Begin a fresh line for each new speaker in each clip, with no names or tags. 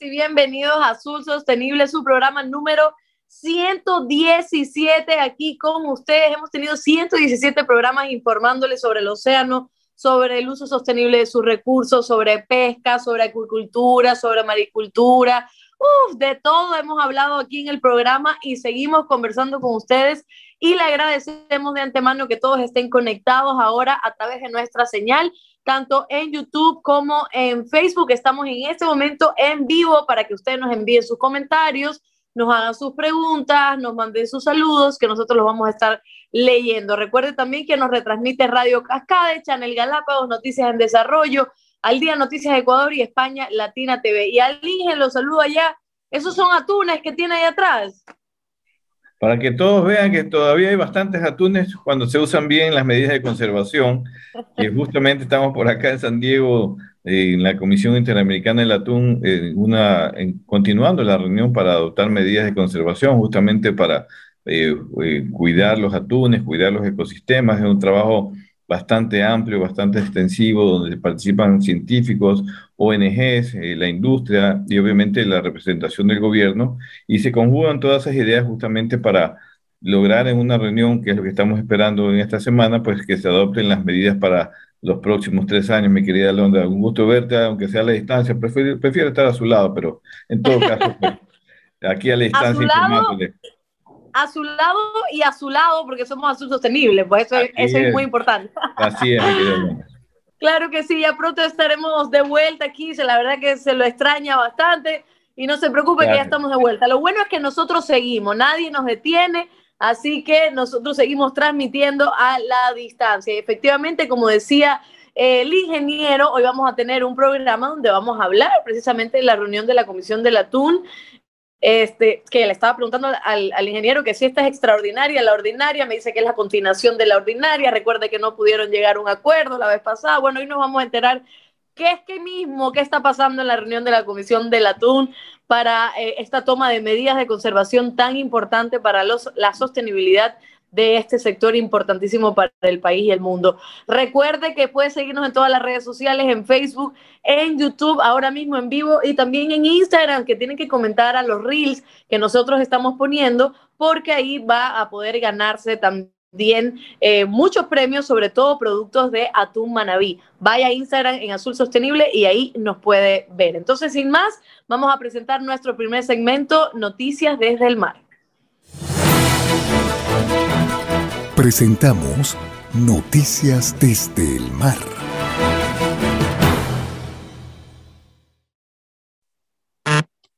Y bienvenidos a Azul Sostenible, su programa número 117 aquí con ustedes. Hemos tenido 117 programas informándoles sobre el océano, sobre el uso sostenible de sus recursos, sobre pesca, sobre acuicultura, sobre maricultura. Uf, de todo hemos hablado aquí en el programa y seguimos conversando con ustedes y le agradecemos de antemano que todos estén conectados ahora a través de nuestra señal tanto en YouTube como en Facebook. Estamos en este momento en vivo para que ustedes nos envíen sus comentarios, nos hagan sus preguntas, nos manden sus saludos, que nosotros los vamos a estar leyendo. Recuerde también que nos retransmite Radio Cascade, Channel Galápagos, Noticias en Desarrollo, Al Día Noticias de Ecuador y España Latina TV. Y al Ingen los saludo allá. Esos son atunes que tiene ahí atrás
para que todos vean que todavía hay bastantes atunes cuando se usan bien las medidas de conservación. Y justamente estamos por acá en San Diego, en la Comisión Interamericana del Atún, una, continuando la reunión para adoptar medidas de conservación, justamente para eh, eh, cuidar los atunes, cuidar los ecosistemas. Es un trabajo bastante amplio, bastante extensivo, donde participan científicos, ONGs, eh, la industria y obviamente la representación del gobierno, y se conjugan todas esas ideas justamente para lograr en una reunión, que es lo que estamos esperando en esta semana, pues que se adopten las medidas para los próximos tres años, mi querida Londra. Un gusto verte, aunque sea a la distancia. Prefiero, prefiero estar a su lado, pero en todo caso, pues, aquí a la distancia informándole
a su lado y a su lado, porque somos azul sostenible, pues eso, eso es. muy importante.
Así es,
Claro que sí, ya pronto estaremos de vuelta aquí, la verdad que se lo extraña bastante y no se preocupe que ya estamos de vuelta. Lo bueno es que nosotros seguimos, nadie nos detiene, así que nosotros seguimos transmitiendo a la distancia. Y efectivamente, como decía el ingeniero, hoy vamos a tener un programa donde vamos a hablar precisamente de la reunión de la Comisión del Atún este, que le estaba preguntando al, al, ingeniero que si esta es extraordinaria, la ordinaria, me dice que es la continuación de la ordinaria, recuerde que no pudieron llegar a un acuerdo la vez pasada, bueno, hoy nos vamos a enterar qué es que mismo, qué está pasando en la reunión de la Comisión del Atún para eh, esta toma de medidas de conservación tan importante para los, la sostenibilidad de este sector importantísimo para el país y el mundo. Recuerde que puede seguirnos en todas las redes sociales, en Facebook, en YouTube, ahora mismo en vivo y también en Instagram, que tienen que comentar a los reels que nosotros estamos poniendo, porque ahí va a poder ganarse también eh, muchos premios, sobre todo productos de Atún Manabí. Vaya a Instagram en Azul Sostenible y ahí nos puede ver. Entonces, sin más, vamos a presentar nuestro primer segmento, Noticias desde el Mar.
Presentamos Noticias desde el Mar.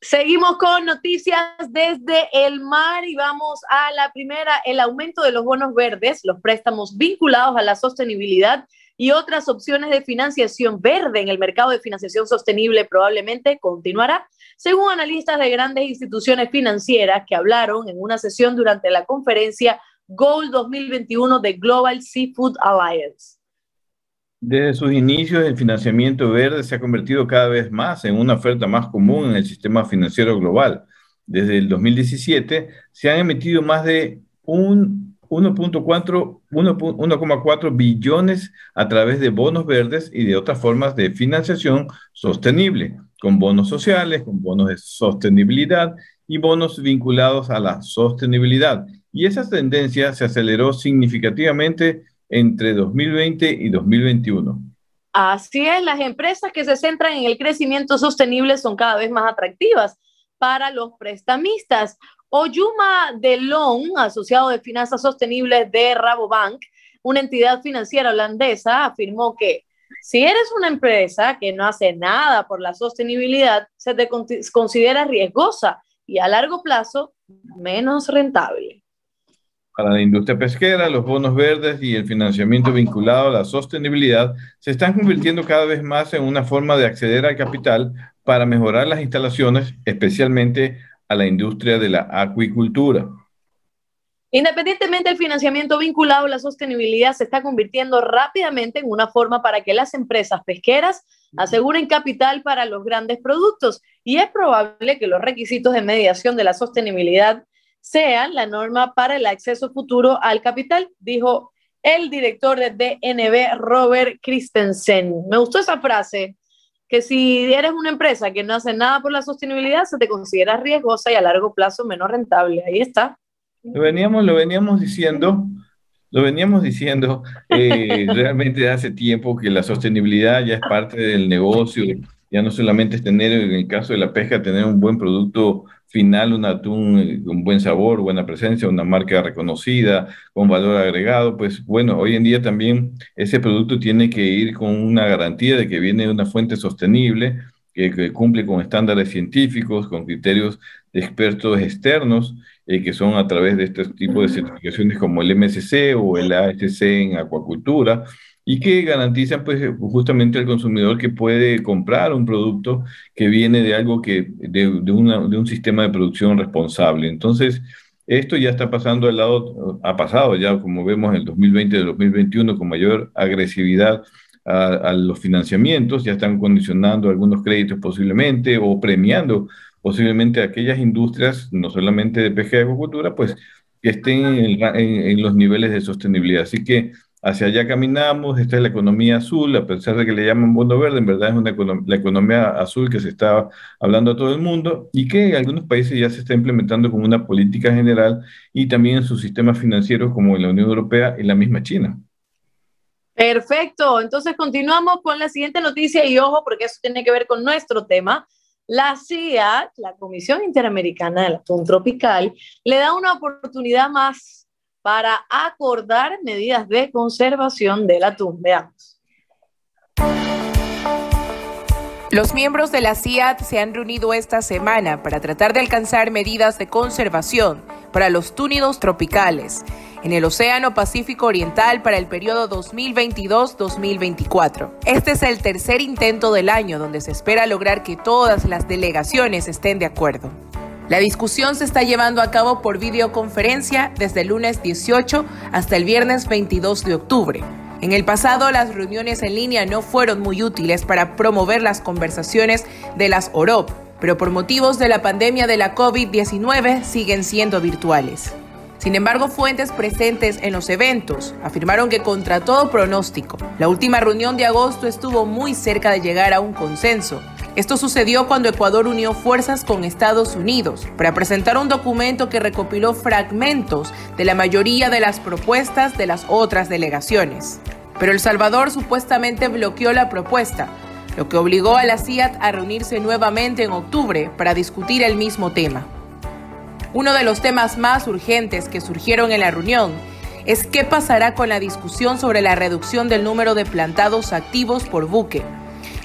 Seguimos con noticias desde el mar y vamos a la primera, el aumento de los bonos verdes, los préstamos vinculados a la sostenibilidad y otras opciones de financiación verde en el mercado de financiación sostenible probablemente continuará, según analistas de grandes instituciones financieras que hablaron en una sesión durante la conferencia Goal 2021 de Global Seafood Alliance.
Desde sus inicios, el financiamiento verde se ha convertido cada vez más en una oferta más común en el sistema financiero global. Desde el 2017 se han emitido más de 1.4 billones a través de bonos verdes y de otras formas de financiación sostenible, con bonos sociales, con bonos de sostenibilidad y bonos vinculados a la sostenibilidad y esa tendencia se aceleró significativamente entre 2020 y 2021.
Así es, las empresas que se centran en el crecimiento sostenible son cada vez más atractivas para los prestamistas. Oyuma Delon, asociado de finanzas sostenibles de Rabobank, una entidad financiera holandesa, afirmó que Si eres una empresa que no hace nada por la sostenibilidad, se te considera riesgosa y a largo plazo menos rentable.
Para la industria pesquera, los bonos verdes y el financiamiento vinculado a la sostenibilidad se están convirtiendo cada vez más en una forma de acceder al capital para mejorar las instalaciones, especialmente a la industria de la acuicultura.
Independientemente del financiamiento vinculado a la sostenibilidad, se está convirtiendo rápidamente en una forma para que las empresas pesqueras aseguren capital para los grandes productos y es probable que los requisitos de mediación de la sostenibilidad sean la norma para el acceso futuro al capital, dijo el director de DNB, Robert Christensen. Me gustó esa frase, que si eres una empresa que no hace nada por la sostenibilidad, se te considera riesgosa y a largo plazo menos rentable. Ahí está.
Lo veníamos, lo veníamos diciendo, lo veníamos diciendo eh, realmente hace tiempo que la sostenibilidad ya es parte del negocio, ya no solamente es tener, en el caso de la pesca, tener un buen producto final, un atún eh, con buen sabor, buena presencia, una marca reconocida, con valor agregado, pues bueno, hoy en día también ese producto tiene que ir con una garantía de que viene de una fuente sostenible, que, cumple con estándares científicos, con criterios de expertos externos eh, que son a través de este tipo de certificaciones como el MSC o el ASC en acuacultura, y que garantizan pues justamente al consumidor que puede comprar un producto que viene de algo que, de, de un sistema de producción responsable. Entonces, esto ya está pasando al lado, ha pasado ya, como vemos, en el 2020 y el 2021 con mayor agresividad a, los financiamientos, ya están condicionando algunos créditos posiblemente o premiando posiblemente aquellas industrias, no solamente de pesca y acuacultura, pues que estén en, los niveles de sostenibilidad. Así que hacia allá caminamos, esta es la economía azul, a pesar de que le llaman bono verde, en verdad es una la economía azul que se está hablando a todo el mundo y que en algunos países ya se está implementando como una política general y también en sus sistemas financieros como en la Unión Europea y la misma China.
Perfecto, entonces continuamos con la siguiente noticia y ojo porque eso tiene que ver con nuestro tema. La CIA, la Comisión Interamericana del Atún Tropical, le da una oportunidad más para acordar medidas de conservación del atún. Veamos.
Los miembros de la CIA se han reunido esta semana para tratar de alcanzar medidas de conservación para los túnidos tropicales en el Océano Pacífico Oriental para el periodo 2022-2024. Este es el tercer intento del año donde se espera lograr que todas las delegaciones estén de acuerdo. La discusión se está llevando a cabo por videoconferencia desde el lunes 18 hasta el viernes 22 de octubre. En el pasado, las reuniones en línea no fueron muy útiles para promover las conversaciones de las OROP, pero por motivos de la pandemia de la COVID-19 siguen siendo virtuales. Sin embargo, fuentes presentes en los eventos afirmaron que contra todo pronóstico, la última reunión de agosto estuvo muy cerca de llegar a un consenso. Esto sucedió cuando Ecuador unió fuerzas con Estados Unidos para presentar un documento que recopiló fragmentos de la mayoría de las propuestas de las otras delegaciones. Pero El Salvador supuestamente bloqueó la propuesta, lo que obligó a la CIAT a reunirse nuevamente en octubre para discutir el mismo tema. Uno de los temas más urgentes que surgieron en la reunión es qué pasará con la discusión sobre la reducción del número de plantados activos por buque.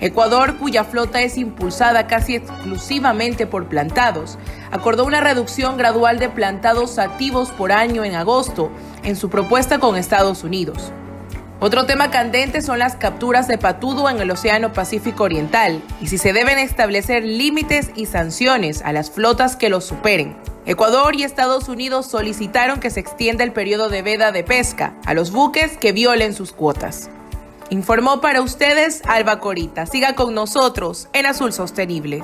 Ecuador, cuya flota es impulsada casi exclusivamente por plantados, acordó una reducción gradual de plantados activos por año en agosto en su propuesta con Estados Unidos. Otro tema candente son las capturas de patudo en el Océano Pacífico Oriental y si se deben establecer límites y sanciones a las flotas que los superen. Ecuador y Estados Unidos solicitaron que se extienda el periodo de veda de pesca a los buques que violen sus cuotas. Informó para ustedes Alba Corita. Siga con nosotros en Azul Sostenible.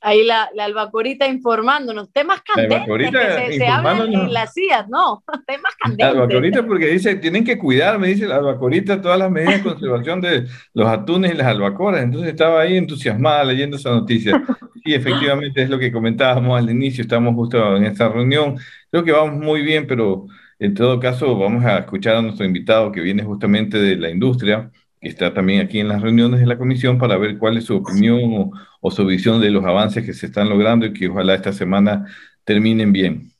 Ahí la, la, albacorita informándonos, temas candentes que se, hablan en las CIA, ¿no? Temas candentes.
La albacorita porque dice, tienen que cuidar, me dice la albacorita, todas las medidas de conservación de los atunes y las albacoras. Entonces estaba ahí entusiasmada leyendo esa noticia. Y efectivamente es lo que comentábamos al inicio, estamos justo en esta reunión. Creo que vamos muy bien, pero en todo caso vamos a escuchar a nuestro invitado que viene justamente de la industria que está también aquí en las reuniones de la comisión para ver cuál es su opinión o, su visión de los avances que se están logrando y que ojalá esta semana terminen bien.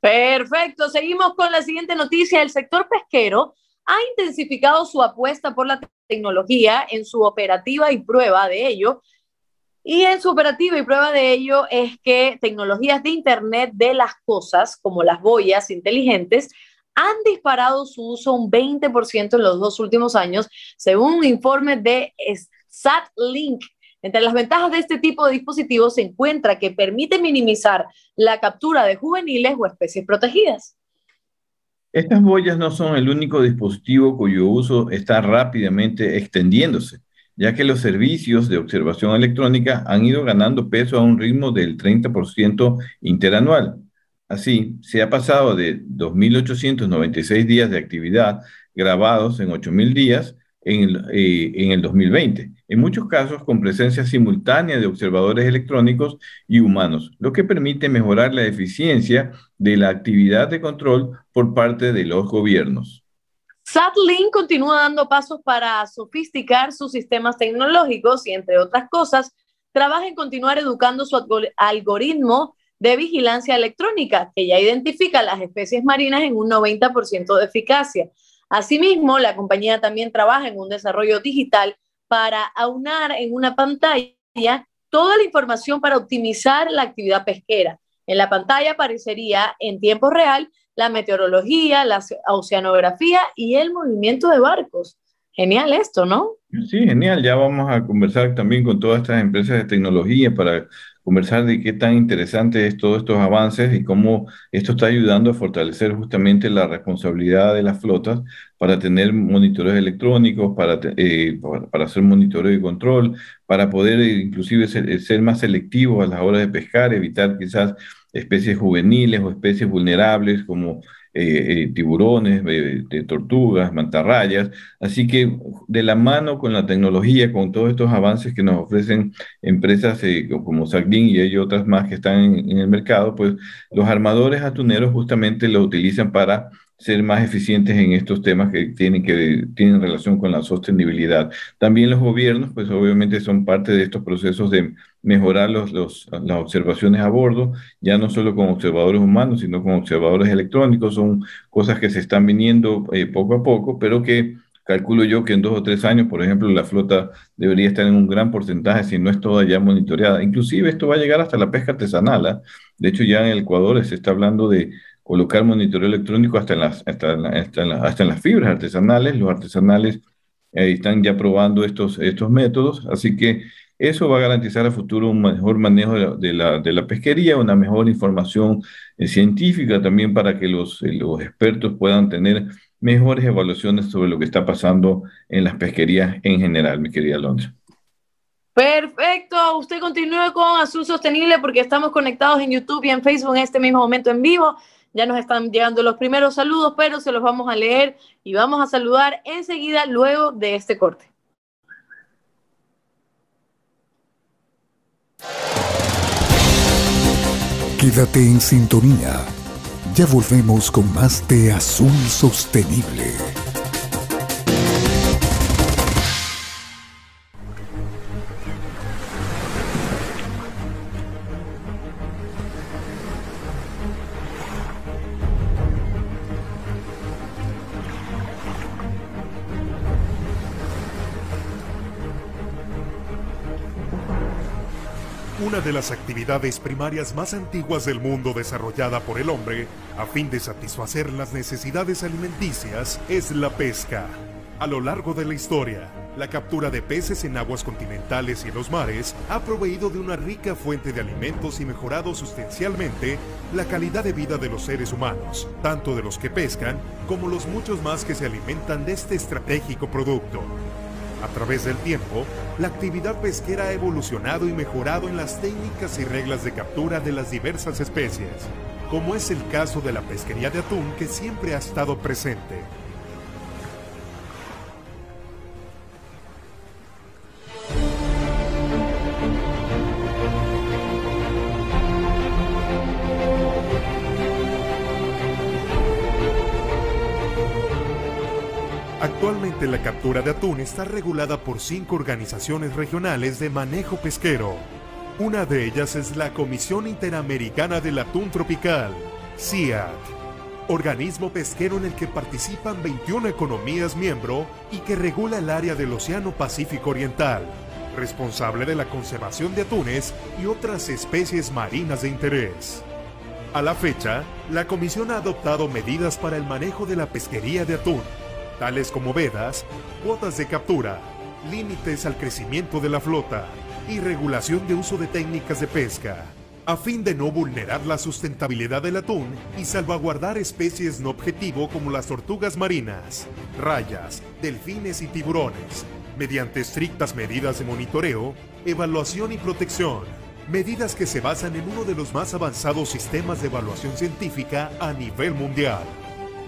Perfecto, seguimos con la siguiente noticia. El sector pesquero ha intensificado su apuesta por la tecnología en su operativa y prueba de ello. Y en su operativa y prueba de ello es que tecnologías de Internet de las cosas, como las boyas inteligentes, han disparado su uso un 20% en los dos últimos años, según un informe de SatLink. Entre las ventajas de este tipo de dispositivos se encuentra que permite minimizar la captura de juveniles o especies protegidas.
Estas boyas no son el único dispositivo cuyo uso está rápidamente extendiéndose, ya que los servicios de observación electrónica han ido ganando peso a un ritmo del 30% interanual. Así, se ha pasado de 2.896 días de actividad grabados en 8.000 días en el, eh, en 2020, muchos casos con presencia simultánea de observadores electrónicos y humanos, lo que permite mejorar la eficiencia de la actividad de control por parte de los gobiernos.
SatLink continúa dando pasos para sofisticar sus sistemas tecnológicos y, entre otras cosas, trabaja en continuar educando su algoritmo de vigilancia electrónica, que ya identifica las especies marinas en un 90% de eficacia. Asimismo, la compañía también trabaja en un desarrollo digital para aunar en una pantalla toda la información para optimizar la actividad pesquera. En la pantalla aparecería en tiempo real la meteorología, la oceanografía y el movimiento de barcos. Genial esto, ¿no?
Sí, genial. Ya vamos a conversar también con todas estas empresas de tecnología para conversar de qué tan interesante es todos estos avances y cómo esto está ayudando a fortalecer justamente la responsabilidad de las flotas para tener monitores electrónicos, para, eh, para, hacer monitoreo y control, para poder eh, inclusive ser, ser, más selectivos a las horas de pescar, evitar quizás especies juveniles o especies vulnerables como eh, eh, tiburones, de tortugas, mantarrayas. Así que de la mano con la tecnología, con todos estos avances que nos ofrecen empresas eh, como Sagdin y otras más que están en, el mercado, pues los armadores atuneros justamente lo utilizan para ser más eficientes en estos temas que tienen, que tienen relación con la sostenibilidad. También los gobiernos, pues obviamente son parte de estos procesos de mejorar los, los, las observaciones a bordo, ya no solo con observadores humanos, sino con observadores electrónicos. Son cosas que se están viniendo eh, poco a poco, pero que calculo yo que en dos o tres años, por ejemplo, la flota debería estar en un gran porcentaje si no es toda ya monitoreada. Inclusive esto va a llegar hasta la pesca artesanal. ¿ah? De hecho, ya en el Ecuador se está hablando de colocar monitoreo electrónico hasta en las, hasta hasta en las fibras artesanales. Los artesanales están ya probando estos, estos métodos, así que eso va a garantizar a futuro un mejor manejo de la, de la, pesquería, una mejor información eh, científica también para que los, eh, los expertos puedan tener mejores evaluaciones sobre lo que está pasando en las pesquerías en general, mi querida Alonso.
Perfecto, usted continúe con Azul Sostenible porque estamos conectados en YouTube y en Facebook en este mismo momento en vivo. Ya nos están llegando los primeros saludos, pero se los vamos a leer y vamos a saludar enseguida luego de este corte.
Quédate en sintonía. Ya volvemos con más de Azul Sostenible.
De las actividades primarias más antiguas del mundo desarrollada por el hombre a fin de satisfacer las necesidades alimenticias es la pesca. A lo largo de la historia, la captura de peces en aguas continentales y en los mares ha proveído de una rica fuente de alimentos y mejorado sustancialmente la calidad de vida de los seres humanos, tanto de los que pescan como los muchos más que se alimentan de este estratégico producto. A través del tiempo, la actividad pesquera ha evolucionado y mejorado en las técnicas y reglas de captura de las diversas especies, como es el caso de la pesquería de atún que siempre ha estado presente. Actualmente la captura de atún está regulada por cinco organizaciones regionales de manejo pesquero. Una de ellas es la Comisión Interamericana del Atún Tropical, CIAT, organismo pesquero en el que participan 21 economías miembro y que regula el área del Océano Pacífico Oriental, responsable de la conservación de atunes y otras especies marinas de interés. A la fecha, la Comisión ha adoptado medidas para el manejo de la pesquería de atún, tales como vedas, cuotas de captura, límites al crecimiento de la flota y regulación de uso de técnicas de pesca, a fin de no vulnerar la sustentabilidad del atún y salvaguardar especies no objetivo como las tortugas marinas, rayas, delfines y tiburones, mediante estrictas medidas de monitoreo, evaluación y protección medidas que se basan en uno de los más avanzados sistemas de evaluación científica a nivel mundial.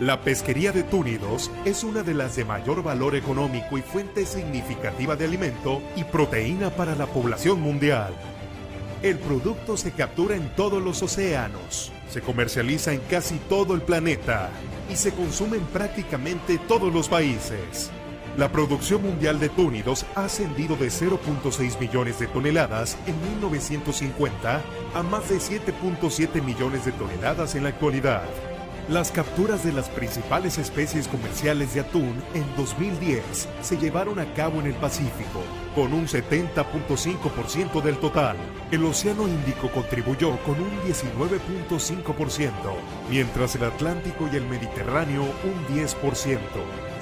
La pesquería de túnidos es una de las de mayor valor económico y fuente significativa de alimento y proteína para la población mundial. El producto se captura en todos los océanos, se comercializa en casi todo el planeta y se consume en prácticamente todos los países. La producción mundial de túnidos ha ascendido de 0.6 millones de toneladas en 1950 a más de 7.7 millones de toneladas en la actualidad. Las capturas de las principales especies comerciales de atún en 2010 se llevaron a cabo en el Pacífico, con un 70.5% del total. El Océano Índico contribuyó con un 19.5%, mientras el Atlántico y el Mediterráneo un 10%.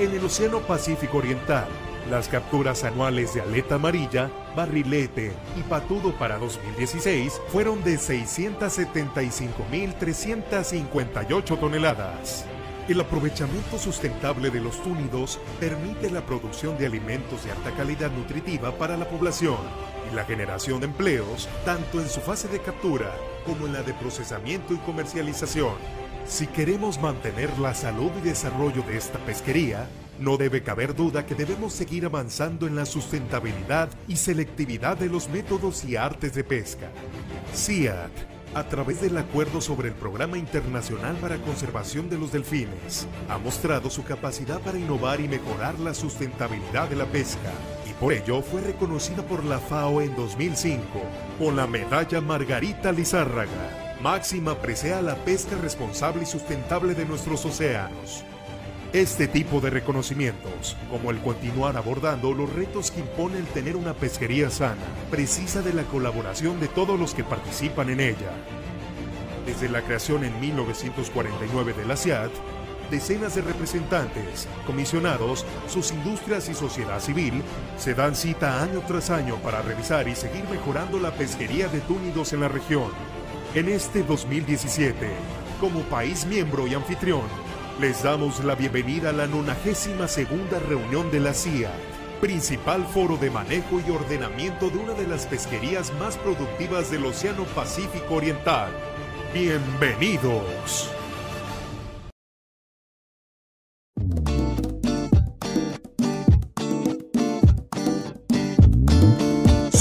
En el Océano Pacífico Oriental, las capturas anuales de aleta amarilla, barrilete y patudo para 2016 fueron de 675.358 toneladas. El aprovechamiento sustentable de los túnidos permite la producción de alimentos de alta calidad nutritiva para la población y la generación de empleos tanto en su fase de captura como en la de procesamiento y comercialización. Si queremos mantener la salud y desarrollo de esta pesquería, no debe caber duda que debemos seguir avanzando en la sustentabilidad y selectividad de los métodos y artes de pesca. CIAT, a través del acuerdo sobre el Programa Internacional para Conservación de los Delfines, ha mostrado su capacidad para innovar y mejorar la sustentabilidad de la pesca, y por ello fue reconocida por la FAO en 2005 con la medalla Margarita Lizárraga, máxima presea la pesca responsable y sustentable de nuestros océanos. Este tipo de reconocimientos, como el continuar abordando los retos que impone el tener una pesquería sana, precisa de la colaboración de todos los que participan en ella. Desde la creación en 1949 de la CIAT, decenas de representantes, comisionados, sus industrias y sociedad civil se dan cita año tras año para revisar y seguir mejorando la pesquería de túnidos en la región. En este 2017, como país miembro y anfitrión, les damos la bienvenida a la 92 segunda reunión de la CIA, principal foro de manejo y ordenamiento de una de las pesquerías más productivas del Océano Pacífico Oriental. Bienvenidos.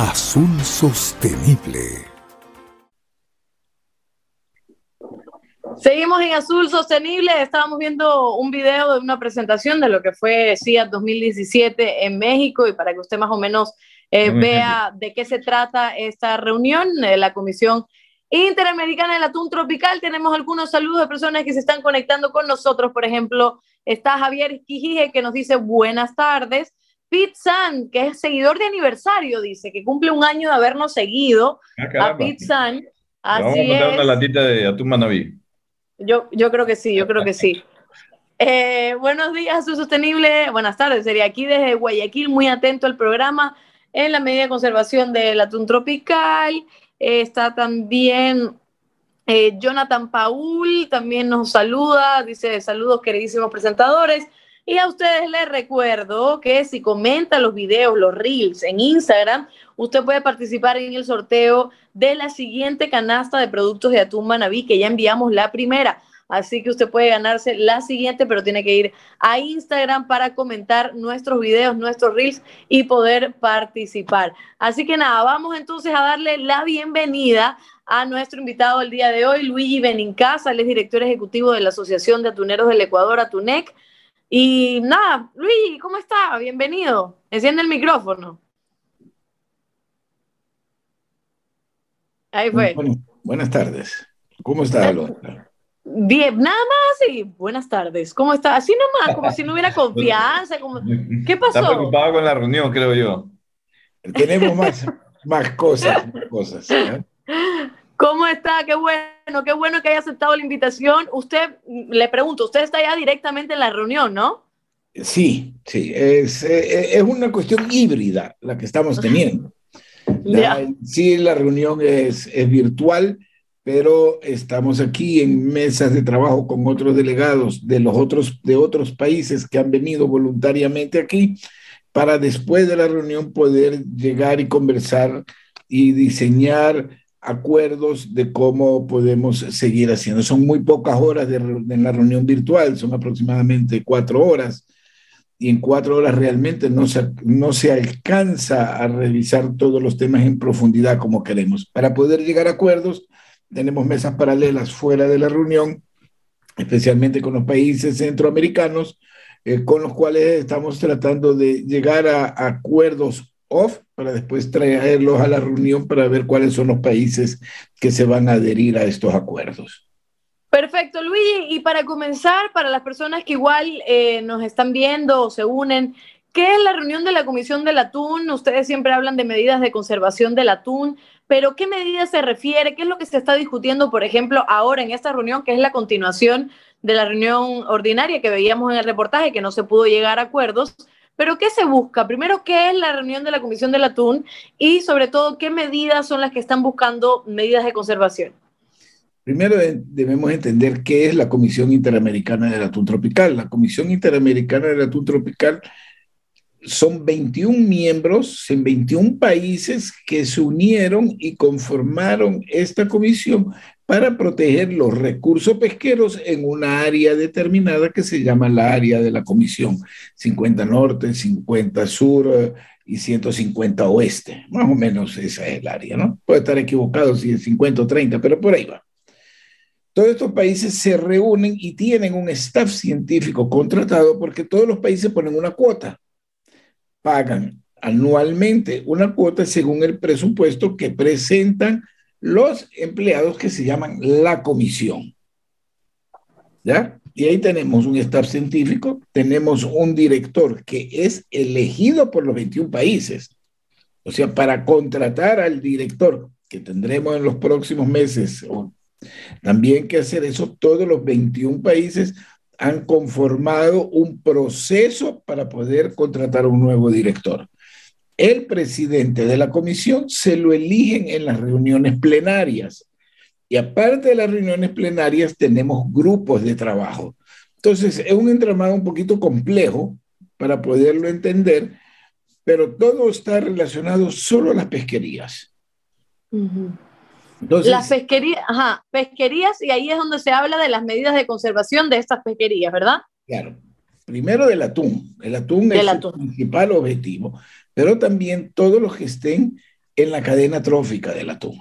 Azul Sostenible.
Seguimos en Azul Sostenible. Estábamos viendo un video de una presentación de lo que fue CIAT 2017 en México y para que usted más o menos eh, vea de qué se trata esta reunión, de la Comisión Interamericana del Atún Tropical. Tenemos algunos saludos de personas que se están conectando con nosotros. Por ejemplo, está Javier Quijije que nos dice buenas tardes. Pete San, que es seguidor de aniversario, dice que cumple un año de habernos seguido
Ah,
a Pete San. Así
Vamos a mandar una latita de atún manabí.
Yo, yo creo que sí, yo creo que sí. Eh, buenos días, su sostenible. Buenas tardes, sería aquí desde Guayaquil, muy atento al programa en la medida de conservación del atún tropical. Eh, está también eh, Jonathan Paul, también nos saluda, dice saludos queridísimos presentadores. Y a ustedes les recuerdo que si comentan los videos, los reels en Instagram, usted puede participar en el sorteo de la siguiente canasta de productos de Atún Manabí, que ya enviamos la primera. Así que usted puede ganarse la siguiente, pero tiene que ir a Instagram para comentar nuestros videos, nuestros reels y poder participar. Así que nada, vamos entonces a darle la bienvenida a nuestro invitado el día de hoy, Luigi Benincasa, él es director ejecutivo de la Asociación de Atuneros del Ecuador, Atunec. Y nada, Luigi, ¿cómo está? Bienvenido. Enciende el micrófono.
Ahí fue. buenas tardes. ¿Cómo está,
Bien, nada más y buenas tardes. ¿Cómo está? Así nomás, como si no hubiera confianza. Como... ¿Qué pasó?
Está preocupado con la reunión, creo yo.
Tenemos más, más cosas, cosas. ¿eh?
¿Cómo está? Qué bueno, qué bueno que haya aceptado la invitación. Usted, le pregunto, usted está ya directamente en la reunión, ¿no?
Sí, sí, es, eh, es una cuestión híbrida la que estamos teniendo. sí, la reunión es, es virtual pero estamos aquí en mesas de trabajo con otros delegados de los otros de otros países que han venido voluntariamente aquí para después de la reunión poder llegar y conversar y diseñar acuerdos de cómo podemos seguir haciendo. Son muy pocas horas de, en la reunión virtual, son aproximadamente cuatro horas, y en cuatro horas realmente no se, no se alcanza a revisar todos los temas en profundidad como queremos. Para poder llegar a acuerdos, tenemos mesas paralelas fuera de la reunión, especialmente con los países centroamericanos, eh, con los cuales estamos tratando de llegar a, acuerdos off para después traerlos a la reunión para ver cuáles son los países que se van a adherir a estos acuerdos.
Perfecto, Luigi. Y para comenzar, para las personas que igual eh, nos están viendo o se unen, ¿qué es la reunión de la Comisión del Atún? Ustedes siempre hablan de medidas de conservación del atún, pero ¿qué medidas se refiere? ¿Qué es lo que se está discutiendo, por ejemplo, ahora en esta reunión, que es la continuación de la reunión ordinaria que veíamos en el reportaje, que no se pudo llegar a acuerdos? Pero ¿qué se busca? Primero, ¿qué es la reunión de la Comisión del Atún? Y sobre todo, ¿qué medidas son las que están buscando medidas de conservación?
Primero debemos entender qué es la Comisión Interamericana del Atún Tropical. La Comisión Interamericana del Atún Tropical son 21 miembros en 21 países que se unieron y conformaron esta comisión para proteger los recursos pesqueros en una área determinada que se llama la área de la comisión, 50 norte, 50 sur eh, y 150 oeste. Más o menos esa es el área, ¿no? Puede estar equivocado si es 50 o 30, pero por ahí va. Todos estos países se reúnen y tienen un staff científico contratado porque todos los países ponen una cuota pagan anualmente una cuota según el presupuesto que presentan los empleados que se llaman la comisión. ¿Ya? Y ahí tenemos un staff científico, tenemos un director que es elegido por los 21 países. O sea, para contratar al director que tendremos en los próximos meses, también que hacer eso, todos los 21 países han conformado un proceso para poder contratar un nuevo director. El presidente de la comisión se lo eligen en las reuniones plenarias. Y aparte de las reuniones plenarias, tenemos grupos de trabajo. Entonces, es un entramado un poquito complejo para poderlo entender, pero todo está relacionado solo a las pesquerías
las pesquerías, ajá, pesquerías, y ahí es donde se habla de las medidas de conservación de estas pesquerías, ¿verdad?
Claro. Primero del atún. El atún es el principal objetivo, pero también todos los que estén en la cadena trófica del atún.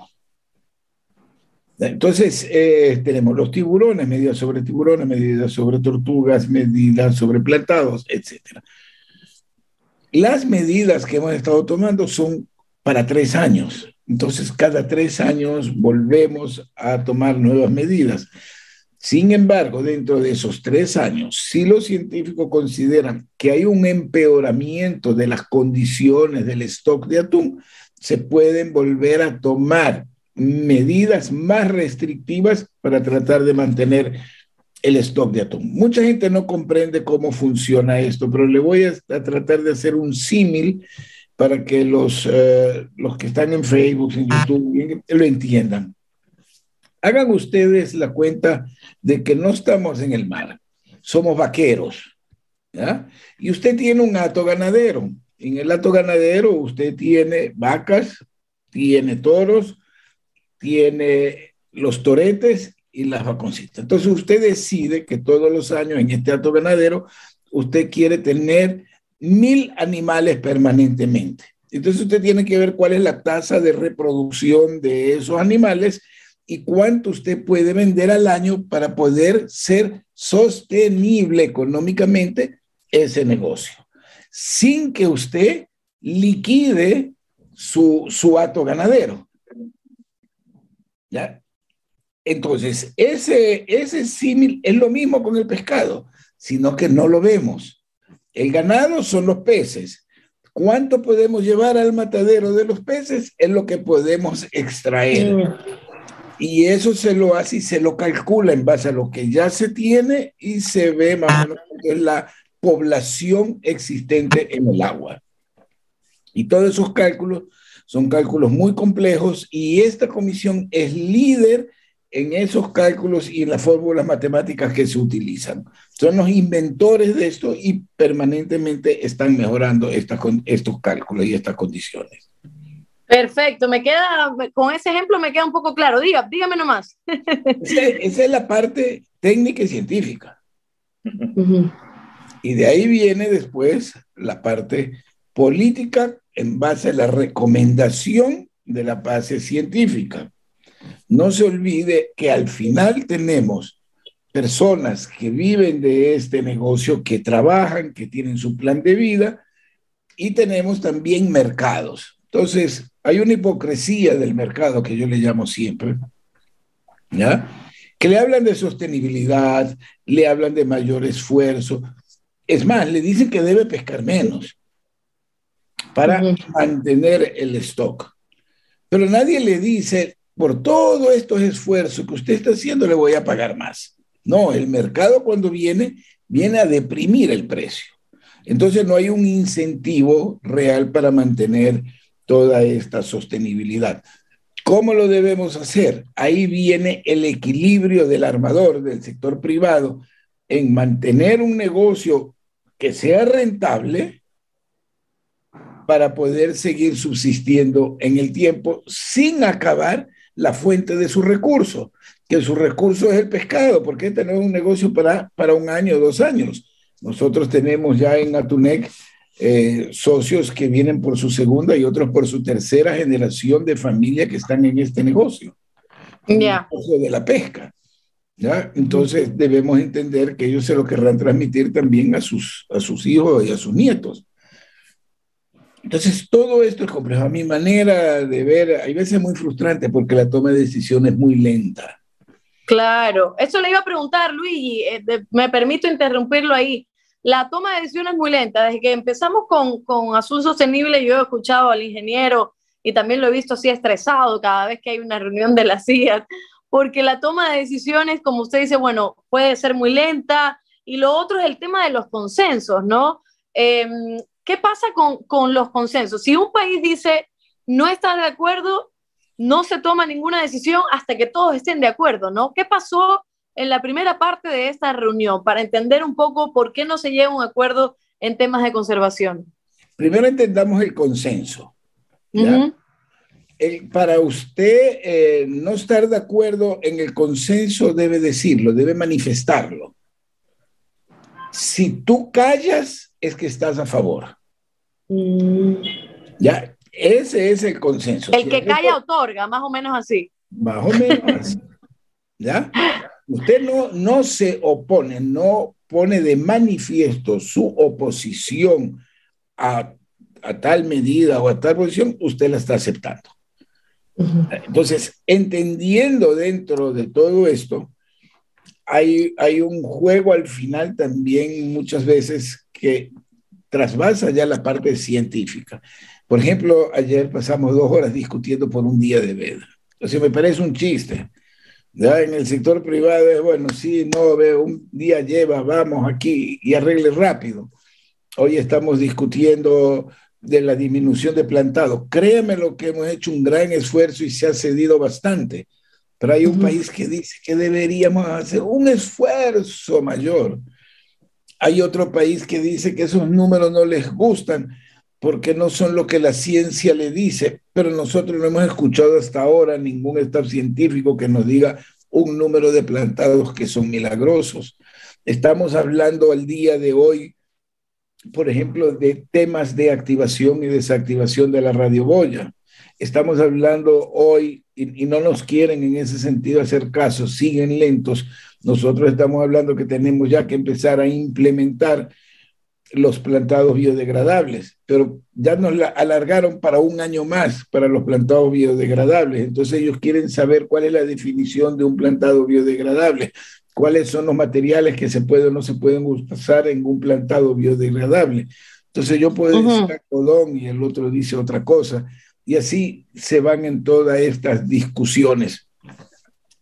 Entonces, eh, tenemos los tiburones, medidas sobre tiburones, medidas sobre tortugas, medidas sobre plantados, etc. Las medidas que hemos estado tomando son para tres años. Entonces, cada tres años volvemos a tomar nuevas medidas. Sin embargo, dentro de esos tres años, si los científicos consideran que hay un empeoramiento de las condiciones del stock de atún, se pueden volver a tomar medidas más restrictivas para tratar de mantener el stock de atún. Mucha gente no comprende cómo funciona esto, pero le voy a, tratar de hacer un símil para que los, eh, los que están en Facebook, en YouTube, lo entiendan. Hagan ustedes la cuenta de que no estamos en el mar, somos vaqueros. ¿ya? Y usted tiene un hato ganadero. En el hato ganadero usted tiene vacas, tiene toros, tiene los toretes y las vaconcitas. Entonces usted decide que todos los años en este hato ganadero usted quiere tener mil animales permanentemente. Entonces usted tiene que ver cuál es la tasa de reproducción de esos animales y cuánto usted puede vender al año para poder ser sostenible económicamente ese negocio, sin que usted liquide su, su hato ganadero. Entonces, ese, ese símil es lo mismo con el pescado, sino que no lo vemos. El ganado son los peces. ¿Cuánto podemos llevar al matadero de los peces? Es lo que podemos extraer. Y eso se lo hace y se lo calcula en base a lo que ya se tiene y se ve más o menos la población existente en el agua. Y todos esos cálculos son cálculos muy complejos y esta comisión es líder en esos cálculos y en las fórmulas matemáticas que se utilizan. Son los inventores de esto y permanentemente están mejorando estos cálculos y estas condiciones.
Perfecto, me queda, con ese ejemplo me queda un poco claro. Diga, dígame nomás.
esa es la parte técnica y científica. Y de ahí viene después la parte política en base a la recomendación de la base científica. No se olvide que al final tenemos personas que viven de este negocio, que trabajan, que tienen su plan de vida, y tenemos también mercados. Entonces, hay una hipocresía del mercado que yo le llamo siempre, ¿ya? Que le hablan de sostenibilidad, le hablan de mayor esfuerzo. Es más, le dicen que debe pescar menos para mantener el stock. Pero nadie le dice, por todos estos esfuerzos que usted está haciendo, le voy a pagar más. No, el mercado cuando viene, viene a deprimir el precio. Entonces no hay un incentivo real para mantener toda esta sostenibilidad. ¿Cómo lo debemos hacer? Ahí viene el equilibrio del armador, del sector privado, en mantener un negocio que sea rentable para poder seguir subsistiendo en el tiempo sin acabar la fuente de su recurso, que su recurso es el pescado, porque este no un negocio para, para un año o dos años. Nosotros tenemos ya en Atunec eh, socios que vienen por su segunda y otros por su tercera generación de familia que están en este negocio.
Ya.
de la pesca. ¿ya? Entonces debemos entender que ellos se lo querrán transmitir también a sus, a sus hijos y a sus nietos. Entonces, todo esto es complejo. A mi manera de ver, hay veces muy frustrante porque la toma de decisiones es muy lenta.
Claro, eso le iba a preguntar, Luigi, eh, me permito interrumpirlo ahí. La toma de decisiones es muy lenta. Desde que empezamos con, con Azul Sostenible, yo he escuchado al ingeniero y también lo he visto así estresado cada vez que hay una reunión de la CIA, porque la toma de decisiones, como usted dice, bueno, puede ser muy lenta. Y lo otro es el tema de los consensos, ¿no? Eh, ¿Qué pasa con, los consensos? Si un país dice no está de acuerdo, no se toma ninguna decisión hasta que todos estén de acuerdo, ¿no? ¿Qué pasó en la primera parte de esta reunión para entender un poco por qué no se llega a un acuerdo en temas de conservación?
Primero entendamos el consenso. para usted eh, no estar de acuerdo en el consenso debe decirlo, debe manifestarlo. Si tú callas, es que estás a favor. Mm. Ya, ese es el consenso.
El que calla otorga, más o menos así.
Más o menos así. ¿Ya? Usted no, no se opone, no pone de manifiesto su oposición a, a tal medida o a tal posición, usted la está aceptando. Entonces, entendiendo dentro de todo esto, hay, hay un juego al final también muchas veces que trasvasa ya la parte científica. Por ejemplo, ayer pasamos dos horas discutiendo por un día de veda. sea, me parece un chiste. ¿Ya? En el sector privado es, bueno, sí, no, veo, un día lleva, vamos aquí y arregle rápido. Hoy estamos discutiendo de la disminución de plantado. Créeme lo que hemos hecho un gran esfuerzo y se ha cedido bastante. Pero hay un país que dice que deberíamos hacer un esfuerzo mayor Hay otro país que dice que esos números no les gustan porque no son lo que la ciencia le dice, pero nosotros no hemos escuchado hasta ahora ningún estado científico que nos diga un número de plantados que son milagrosos. Estamos hablando al día de hoy, por ejemplo, de temas de activación y desactivación de la radioboya. Estamos hablando hoy, y no nos quieren en ese sentido hacer caso, siguen lentos. Nosotros estamos hablando que tenemos ya que empezar a implementar los plantados biodegradables, pero ya nos la alargaron para un año más para los plantados biodegradables. Entonces ellos quieren saber cuál es la definición de un plantado biodegradable, cuáles son los materiales que se pueden o no se pueden usar en un plantado biodegradable. Entonces yo puedo decir algodón y el otro dice otra cosa, y así se van en todas estas discusiones.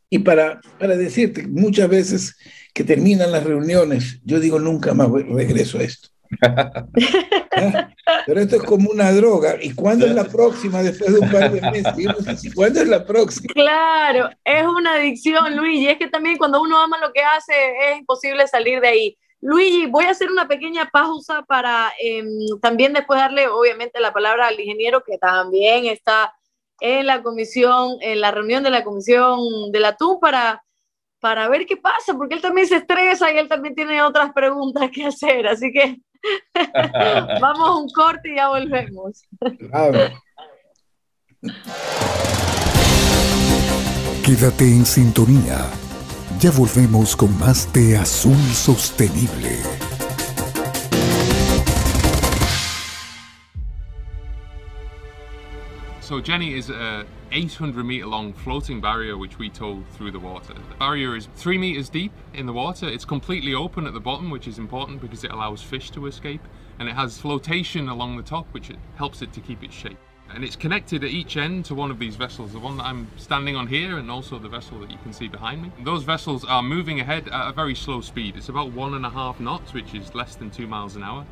Y para, para decirte, muchas veces que terminan las reuniones, yo digo, nunca más regreso a esto. Pero esto es como una droga. ¿Y cuándo es la próxima después de un par de meses? ¿Cuándo es la próxima?
Claro, es una adicción, Luigi. Es que también cuando uno ama lo que hace es imposible salir de ahí. Luigi, voy a hacer una pequeña pausa para em, también después darle obviamente la palabra al ingeniero que también está en la comisión, en la reunión de la comisión de la TU para para ver qué pasa, porque él también se estresa y él también tiene otras preguntas que hacer. Así que Vamos a un corte y ya volvemos.
Quédate en sintonía. Ya volvemos con más de Azul Sostenible.
So Jenny is a 800 meter long floating barrier which we tow through the water. The barrier is three meters deep in the water. It's completely open at the bottom, which is important because it allows fish to escape. And it has flotation along the top, which helps it to keep its shape. And it's connected at each end to one of these vessels, the one that I'm standing on here and also the vessel that you can see behind me. Those vessels are moving ahead at a very slow speed. It's about one and a half knots, which is less than two miles an hour.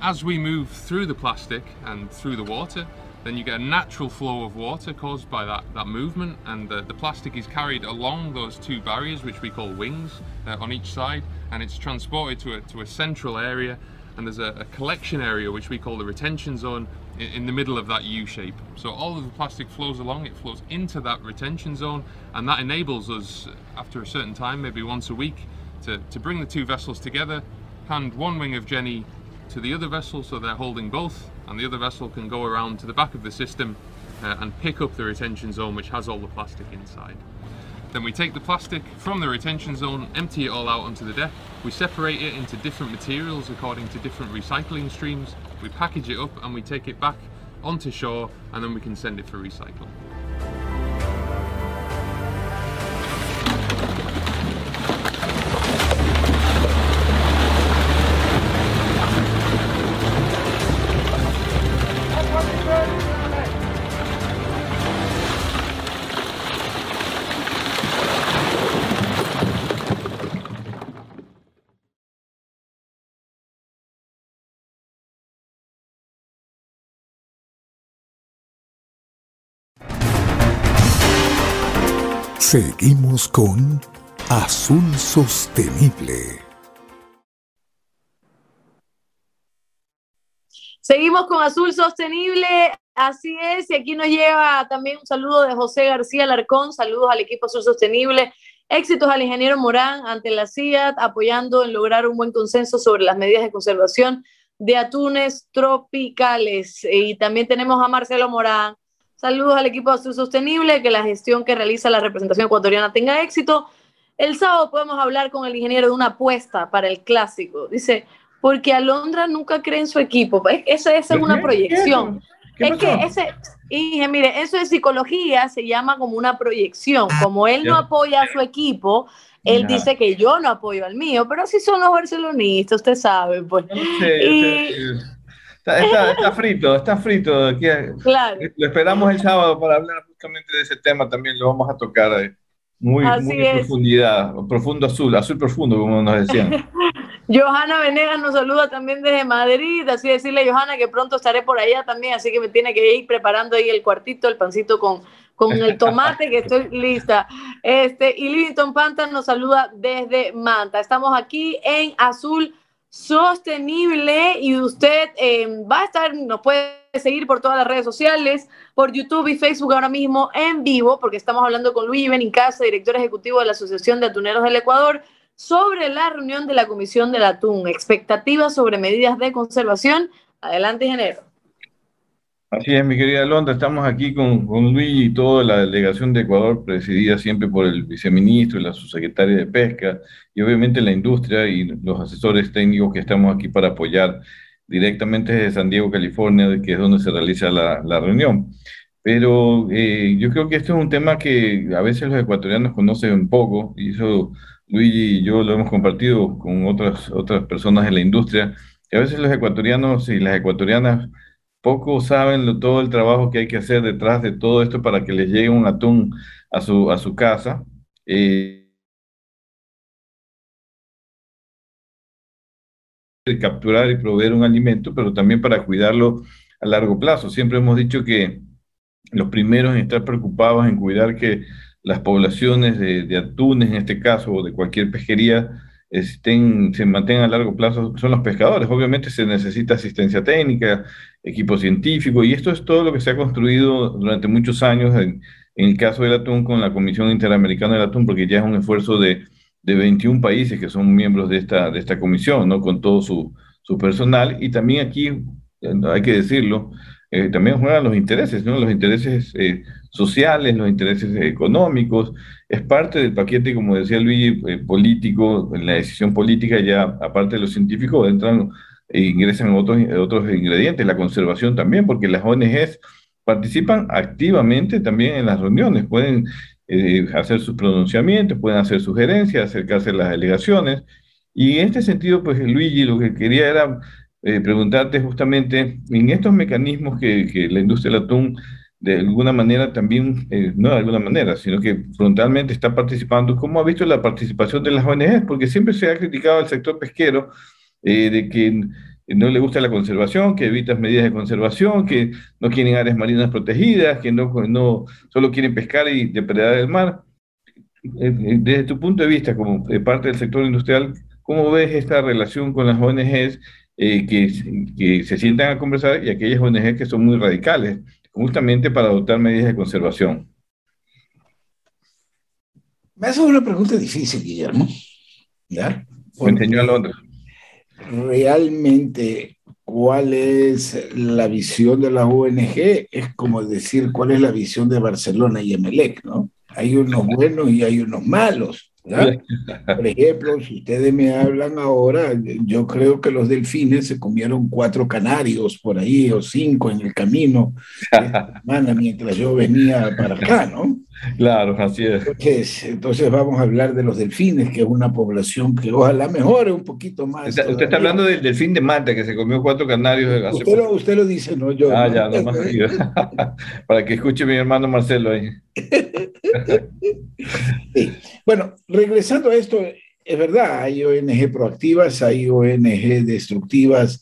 As we move through the plastic and through the water, then you get a natural flow of water caused by that, that movement and the, the plastic is carried along those two barriers which we call wings uh, on each side and it's transported to a, to a central area and there's a, a collection area which we call the retention zone in, in, the middle of that U shape. So all of the plastic flows along, it flows into that retention zone and that enables us after a certain time, maybe once a week, to, to bring the two vessels together, hand one wing of Jenny to the other vessel so they're holding both and the other vessel can go around to the back of the system uh, and pick up the retention zone which has all the plastic inside. Then we take the plastic from the retention zone, empty it all out onto the deck. We separate it into different materials according to different recycling streams. We package it up and we take it back onto shore and then we can send it for recycling.
Seguimos con Azul Sostenible.
Seguimos con Azul Sostenible, así es, y aquí nos lleva también un saludo de José García Larcón, saludos al equipo Azul Sostenible, éxitos al ingeniero Morán ante la CIAT, apoyando en lograr un buen consenso sobre las medidas de conservación de atunes tropicales. Y también tenemos a Marcelo Morán, Saludos al equipo de Azul Sostenible, que la gestión que realiza la representación ecuatoriana tenga éxito. El sábado podemos hablar con el ingeniero de una apuesta para el clásico. Dice, porque Alondra nunca cree en su equipo. Esa, es una proyección. es que ese, Inge, mire, eso de psicología se llama como una proyección. Como él no apoya a su equipo, él dice que yo no apoyo al mío, pero si son los barcelonistas, usted sabe, pues.
Está, frito, está frito. Claro. Lo esperamos el sábado para hablar justamente de ese tema también, lo vamos a tocar eh, muy, muy en profundidad, profundo azul, azul profundo, como nos decían.
Johanna Venegas nos saluda también desde Madrid, así decirle Johanna que pronto estaré por allá también, así que me tiene que ir preparando ahí el cuartito, el pancito con, con el tomate, que estoy lista. Este, y Livington Panta nos saluda desde Manta. Estamos aquí en Azul sostenible y usted eh, va a estar, nos puede seguir por todas las redes sociales, por YouTube y Facebook ahora mismo en vivo, porque estamos hablando con Luis Benincasa, director ejecutivo de la Asociación de Atuneros del Ecuador, sobre la reunión de la Comisión del Atún, expectativas sobre medidas de conservación. Adelante, ingeniero.
Así es, mi querida Londra, estamos aquí con, con, Luis y toda la delegación de Ecuador, presidida siempre por el viceministro y la subsecretaria de Pesca, y obviamente la industria y los asesores técnicos que estamos aquí para apoyar directamente desde San Diego, California, que es donde se realiza la, la reunión. Pero eh, yo creo que este es un tema que a veces los ecuatorianos conocen un poco, y eso Luis y yo lo hemos compartido con otras, otras personas en la industria, que a veces los ecuatorianos y las ecuatorianas poco saben todo el trabajo que hay que hacer detrás de todo esto para que les llegue un atún a su, a su casa. Eh, capturar y proveer un alimento, pero también para cuidarlo a largo plazo. Siempre hemos dicho que los primeros en estar preocupados en cuidar que las poblaciones de atunes, en este caso, o de cualquier pesquería, estén, se mantengan a largo plazo son los pescadores. Obviamente se necesita asistencia técnica, equipo científico, y esto es todo lo que se ha construido durante muchos años en, el caso del atún con la Comisión Interamericana del Atún, porque ya es un esfuerzo de, de 21 países que son miembros de esta, de esta comisión, ¿no? con todo su, su personal, y también aquí, hay que decirlo, eh, también juegan los intereses, ¿no? los intereses eh, sociales, los intereses económicos, es parte del paquete, como decía Luis, eh, político, en la decisión política ya, aparte de los científicos, entran e ingresan otros, otros ingredientes, la conservación también, porque las ONGs participan activamente también en las reuniones, pueden eh, hacer sus pronunciamientos, pueden hacer sugerencias, acercarse a las delegaciones, y en este sentido, pues Luigi, lo que quería era eh, preguntarte justamente en estos mecanismos que, que la industria del atún de alguna manera también, eh, no de alguna manera, sino que frontalmente está participando. ¿Cómo ha visto la participación de las ONGs? Porque siempre se ha criticado al sector pesquero eh, de que no le gusta la conservación, que evita medidas de conservación, que no quieren áreas marinas protegidas, que no, no solo quieren pescar y depredar el mar. Eh, desde tu punto de vista, como parte del sector industrial, ¿cómo ves esta relación con las ONGs que, que se sientan a conversar y aquellas ONGs que son muy radicales? Justamente para adoptar medidas de conservación?
Me hace una pregunta difícil, Guillermo. ¿Ya?
Me enseñó a Londres.
Realmente, ¿cuál es la visión de la ONG? Es como decir cuál es la visión de Barcelona y Emelec, ¿no? Hay unos buenos y hay unos malos. Por ejemplo, si ustedes me hablan ahora, yo creo que los delfines se comieron cuatro canarios por ahí o cinco en el camino mientras yo venía para acá, ¿no?
Claro, así
es. Entonces, vamos a hablar de los delfines, que es una población que ojalá mejore un poquito más.
Usted, está hablando del delfín de Manta, que se comió cuatro canarios.
Hace usted, lo, usted lo dice, no yo.
Ah, ya, nomás Para que escuche mi hermano Marcelo ahí.
Bueno, regresando a esto, es verdad, hay ONG proactivas, hay ONG destructivas,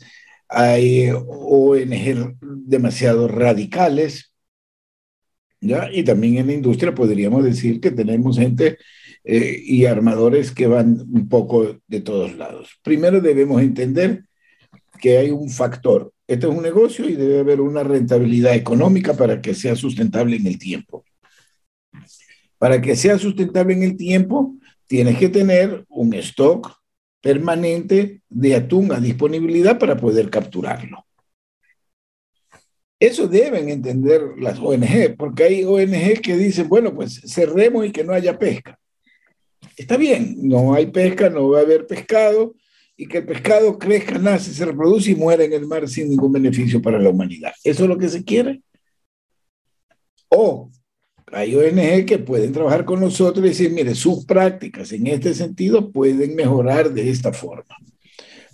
hay ONG demasiado radicales, ¿ya? Y también en la industria podríamos decir que tenemos gente eh, y armadores que van un poco de todos lados. Primero debemos entender que hay un factor. Este es un negocio y debe haber una rentabilidad económica para que sea sustentable en el tiempo. Para que sea sustentable en el tiempo, tienes que tener un stock permanente de atún a disponibilidad para poder capturarlo. Eso deben entender las ONG, porque hay ONG que dicen, bueno, pues cerremos y que no haya pesca. Está bien, no hay pesca, no va a haber pescado, y que el pescado crezca, nace, se reproduce y muere en el mar sin ningún beneficio para la humanidad. ¿Eso es lo que se quiere? O hay ONG que pueden trabajar con nosotros y decir, mire, sus prácticas en este sentido pueden mejorar de esta forma.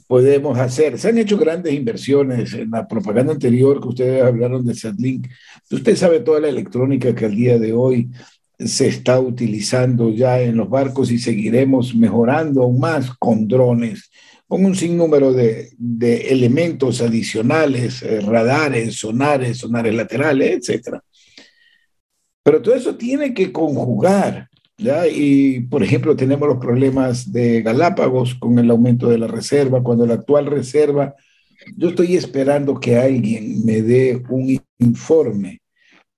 Podemos hacer, se han hecho grandes inversiones en la propaganda anterior que ustedes hablaron de Sadlink. Usted sabe toda la electrónica que al día de hoy se está utilizando ya en los barcos y seguiremos mejorando aún más con drones, con un sinnúmero de, de elementos adicionales, eh, radares, sonares, sonares laterales, etcétera pero todo eso tiene que conjugar ¿ya? Y, por ejemplo, tenemos los problemas de Galápagos con el aumento de la reserva, cuando la actual reserva, yo estoy esperando que alguien me dé un informe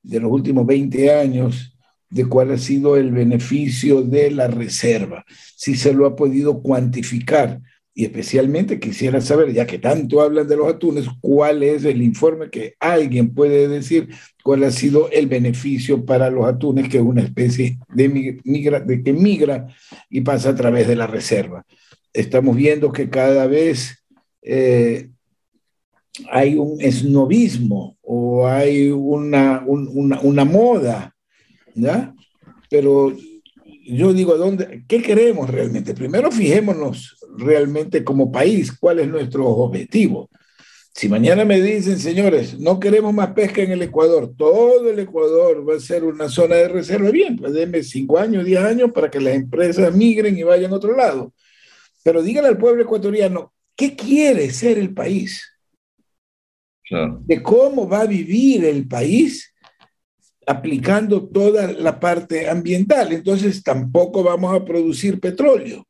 de los últimos 20 años de cuál ha sido el beneficio de la reserva, si se lo ha podido cuantificar. Y especialmente quisiera saber, ya que tanto hablan de los atunes, cuál es el informe que alguien puede decir cuál ha sido el beneficio para los atunes, que es una especie de, migra, de que migra y pasa a través de la reserva. Estamos viendo que cada vez eh, hay un esnovismo o hay una, una, una moda, ¿ya? Pero yo digo, ¿dónde, ¿qué queremos realmente? Primero fijémonos realmente como país, cuál es nuestro objetivo. Si mañana me dicen, señores, no queremos más pesca en el Ecuador, todo el Ecuador va a ser una zona de reserva, bien, pues denme cinco años, diez años para que las empresas migren y vayan a otro lado. Pero díganle al pueblo ecuatoriano, ¿qué quiere ser el país? De cómo va a vivir el país aplicando toda la parte ambiental. Entonces tampoco vamos a producir petróleo.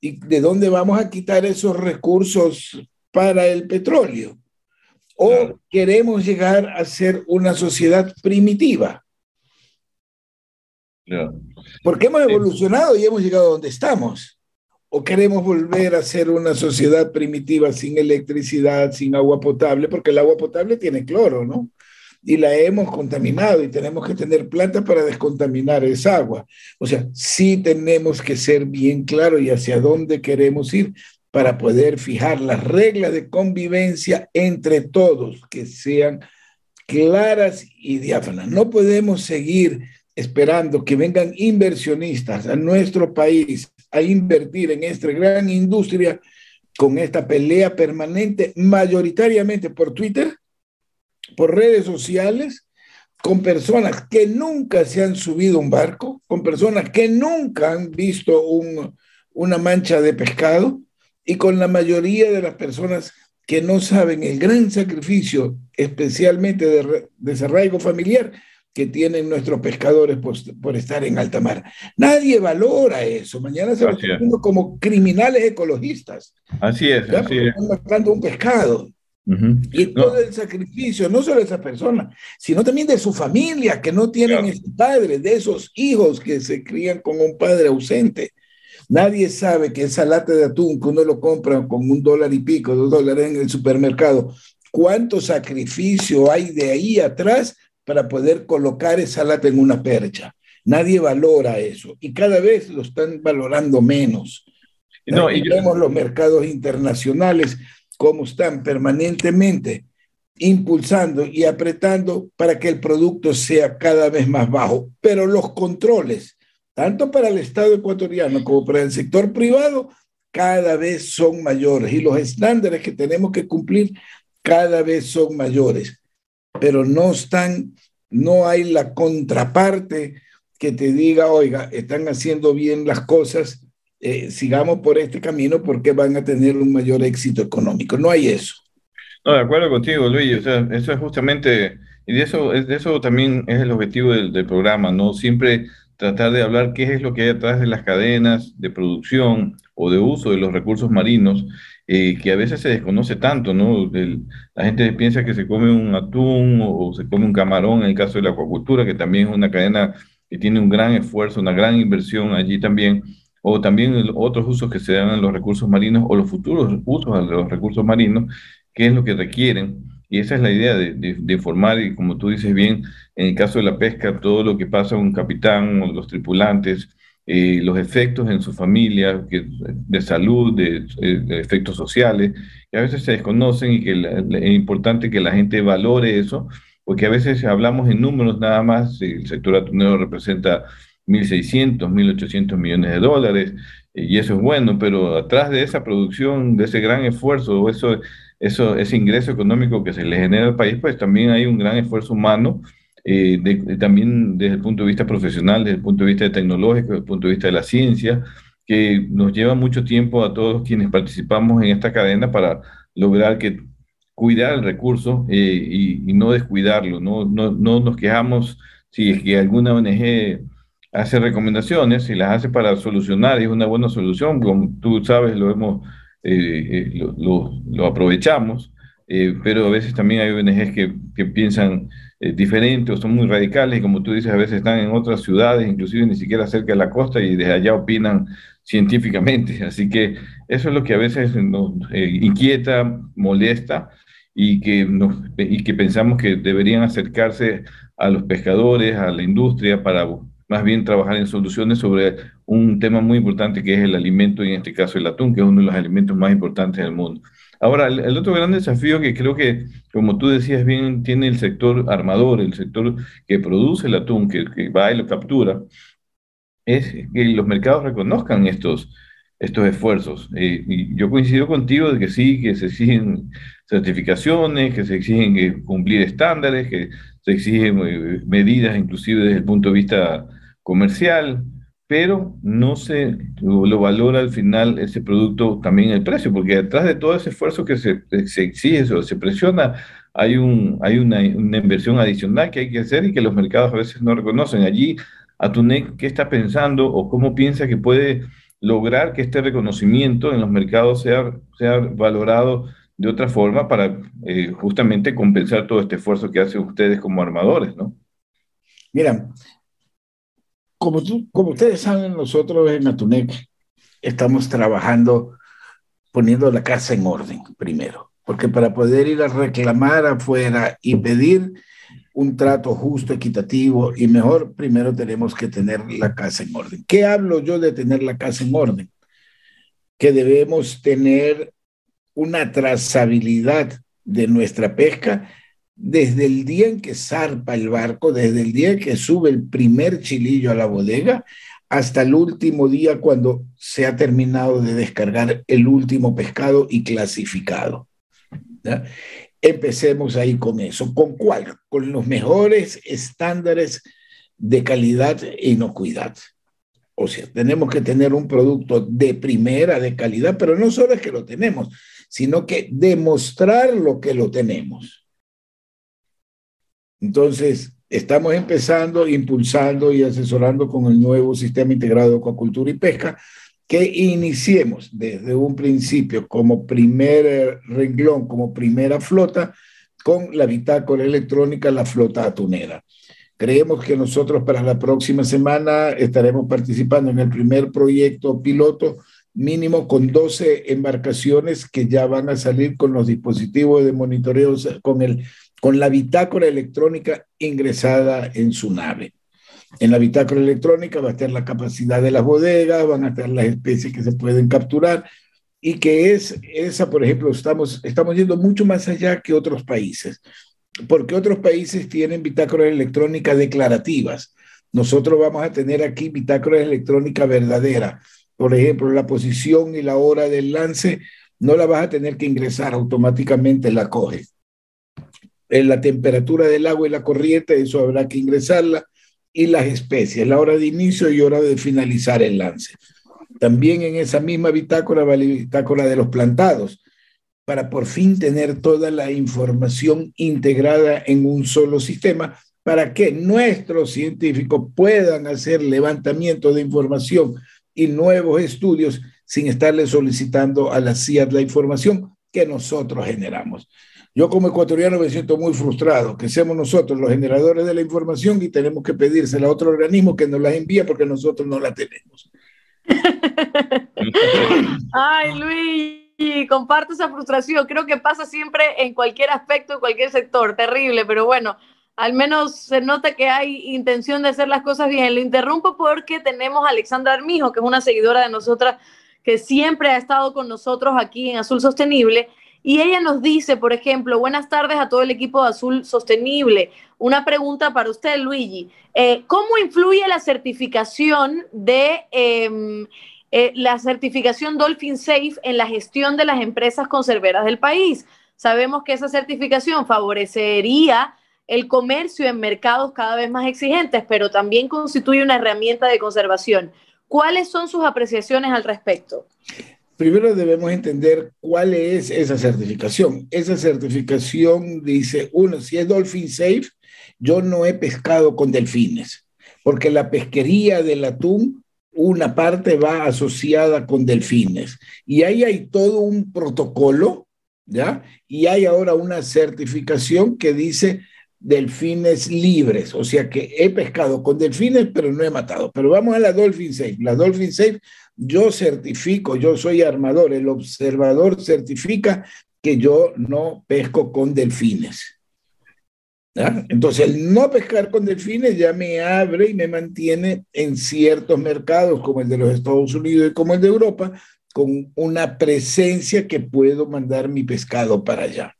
¿Y de dónde vamos a quitar esos recursos para el petróleo? ¿O queremos llegar a ser una sociedad primitiva? Porque hemos evolucionado y hemos llegado a donde estamos. ¿O queremos volver a ser una sociedad primitiva sin electricidad, sin agua potable? Porque el agua potable tiene cloro, ¿no? y la hemos contaminado y tenemos que tener plantas para descontaminar esa agua. O sea, sí tenemos que ser bien claros y hacia dónde queremos ir para poder fijar las reglas de convivencia entre todos, que sean claras y diáfanas. No podemos seguir esperando que vengan inversionistas a nuestro país a invertir en esta gran industria con esta pelea permanente, mayoritariamente por Twitter, por redes sociales con personas que nunca se han subido un barco, con personas que nunca han visto una mancha de pescado y con la mayoría de las personas que no saben el gran sacrificio, especialmente de desarraigo familiar, que tienen nuestros pescadores por, estar en alta mar. Nadie valora eso. Mañana se va viendo como criminales ecologistas.
Así es. Así es.
Están matando un pescado. Y todo el sacrificio, no solo de esa persona, sino también de su familia, que no tienen ese padre, de esos hijos que se crían con un padre ausente. Nadie sabe que esa lata de atún que uno lo compra con un dólar y pico, dos dólares en el supermercado, cuánto sacrificio hay de ahí atrás para poder colocar esa lata en una percha. Nadie valora eso y cada vez lo están valorando menos. No, y vemos los mercados internacionales cómo están permanentemente impulsando y apretando para que el producto sea cada vez más bajo. Pero los controles, tanto para el Estado ecuatoriano como para el sector privado, cada vez son mayores y los estándares que tenemos que cumplir cada vez son mayores. Pero no están, no hay la contraparte que te diga, oiga, están haciendo bien las cosas eh, sigamos por este camino porque van a tener un mayor éxito económico. No hay eso.
No, de acuerdo contigo, Luis. eso es justamente, y de eso, de eso también es el objetivo del, del, programa, ¿no? Siempre tratar de hablar qué es lo que hay detrás de las cadenas de producción o de uso de los recursos marinos, eh, que a veces se desconoce tanto, ¿no? la gente piensa que se come un atún o, se come un camarón, en el caso de la acuacultura, que también es una cadena que tiene un gran esfuerzo, una gran inversión allí también o también otros usos que se dan en los recursos marinos o los futuros usos de los recursos marinos, qué es lo que requieren. Y esa es la idea de, de, informar y como tú dices bien, en el caso de la pesca, todo lo que pasa a un capitán o los tripulantes, eh, los efectos en su familia, que, de salud, de, efectos sociales, que a veces se desconocen y que es importante que la gente valore eso, porque a veces hablamos en números nada más, el sector atunero representa 1.600, 1.800 millones de dólares, eh, y eso es bueno, pero atrás de esa producción, de ese gran esfuerzo, eso, eso, ese ingreso económico que se le genera al país, pues también hay un gran esfuerzo humano, eh, también desde el punto de vista profesional, desde el punto de vista tecnológico, desde el punto de vista de la ciencia, que nos lleva mucho tiempo a todos quienes participamos en esta cadena para lograr que cuidar el recurso eh, y, y, no descuidarlo, no, no, no nos quejamos si es que alguna ONG hace recomendaciones y las hace para solucionar, y es una buena solución, como tú sabes, lo hemos, eh, eh, lo, aprovechamos, eh, pero a veces también hay ONGs que, que piensan diferente o son muy radicales, y como tú dices, a veces están en otras ciudades, inclusive ni siquiera cerca de la costa, y desde allá opinan científicamente. Así que eso es lo que a veces nos inquieta, molesta, y que, y que pensamos que deberían acercarse a los pescadores, a la industria, para más bien trabajar en soluciones sobre un tema muy importante que es el alimento y en este caso el atún, que es uno de los alimentos más importantes del mundo. Ahora, el, otro gran desafío que creo que, como tú decías bien, tiene el sector armador, el sector que produce el atún, que, va y lo captura, es que los mercados reconozcan estos, estos esfuerzos. Eh, y yo coincido contigo de que sí, que se exigen certificaciones, que se exigen cumplir estándares, que se exigen eh, medidas inclusive desde el punto de vista comercial, pero no se lo valora al final ese producto también el precio, porque detrás de todo ese esfuerzo que se, se exige o se presiona, hay, un, hay una, una, inversión adicional que hay que hacer y que los mercados a veces no reconocen. Allí, Atunec, ¿qué está pensando o cómo piensa que puede lograr que este reconocimiento en los mercados sea, sea valorado de otra forma para eh, justamente compensar todo este esfuerzo que hacen ustedes como armadores, ¿no?
Mira, como, como ustedes saben, nosotros en Atunec estamos trabajando poniendo la casa en orden primero, porque para poder ir a reclamar afuera y pedir un trato justo, equitativo y mejor, primero tenemos que tener la casa en orden. ¿Qué hablo yo de tener la casa en orden? Que debemos tener una trazabilidad de nuestra pesca desde el día en que zarpa el barco, desde el día en que sube el primer chilillo a la bodega, hasta el último día cuando se ha terminado de descargar el último pescado y clasificado. Empecemos ahí con eso. ¿Con cuál? Con los mejores estándares de calidad e inocuidad. O sea, tenemos que tener un producto de primera, de calidad, pero no solo es que lo tenemos, sino que demostrar lo que lo tenemos. Entonces, estamos empezando, impulsando y asesorando con el nuevo sistema integrado de acuacultura y pesca, que iniciemos desde un principio como primer renglón, como primera flota, con la bitácora electrónica, la flota atunera. Creemos que nosotros para la próxima semana estaremos participando en el primer proyecto piloto mínimo con 12 embarcaciones que ya van a salir con los dispositivos de monitoreo, con el con la bitácora electrónica ingresada en su nave. En la bitácora electrónica va a estar la capacidad de las bodegas, van a estar las especies que se pueden capturar y que es esa, por ejemplo, estamos, estamos yendo mucho más allá que otros países, porque otros países tienen bitácoras electrónicas declarativas. Nosotros vamos a tener aquí bitácora electrónica verdadera. Por ejemplo, la posición y la hora del lance no la vas a tener que ingresar automáticamente, la coge en la temperatura del agua y la corriente, eso habrá que ingresarla, y las especies, la hora de inicio y hora de finalizar el lance. También en esa misma bitácora va la bitácora de los plantados, para por fin tener toda la información integrada en un solo sistema, para que nuestros científicos puedan hacer levantamiento de información y nuevos estudios sin estarle solicitando a la CIAD la información que nosotros generamos. Yo como ecuatoriano me siento muy frustrado, que seamos nosotros los generadores de la información y tenemos que pedírsela a otro organismo que nos la envía porque nosotros no la tenemos.
Ay, Luis, comparto esa frustración. Creo que pasa siempre en cualquier aspecto, en cualquier sector. Terrible, pero bueno, al menos se nota que hay intención de hacer las cosas bien. Lo interrumpo porque tenemos a Alexandra Armijo, que es una seguidora de nosotras que siempre ha estado con nosotros aquí en Azul Sostenible y ella nos dice, por ejemplo, buenas tardes a todo el equipo de Azul Sostenible. Una pregunta para usted, Luigi. Eh, ¿Cómo influye la certificación de em, eh, la certificación Dolphin Safe en la gestión de las empresas conserveras del país? Sabemos que esa certificación favorecería el comercio en mercados cada vez más exigentes, pero también constituye una herramienta de conservación. ¿Cuáles son sus apreciaciones al respecto?
Primero debemos entender cuál es esa certificación. Esa certificación dice, uno, si es Dolphin Safe, yo no he pescado con delfines, porque la pesquería del atún, una parte va asociada con delfines. Y ahí hay todo un protocolo, ¿ya? Y hay ahora una certificación que dice delfines libres, o sea que he pescado con delfines, pero no he matado. Pero vamos a la Dolphin Safe. La Dolphin Safe, yo certifico, yo soy armador, el observador certifica que yo no pesco con delfines. Entonces, el no pescar con delfines ya me abre y me mantiene en ciertos mercados, como el de los Estados Unidos y como el de Europa, con una presencia que puedo mandar mi pescado para allá.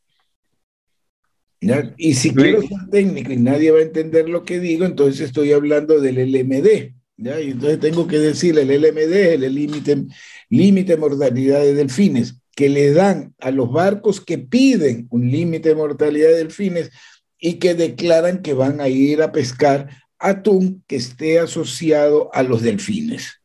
Y si quiero ser técnico y nadie va a entender lo que digo, entonces estoy hablando del LMD. ¿Ya? Y entonces tengo que decirle, el LMD el límite límite de mortalidad de delfines, que le dan a los barcos que piden un límite de mortalidad de delfines y que declaran que van a ir a pescar atún que esté asociado a los delfines.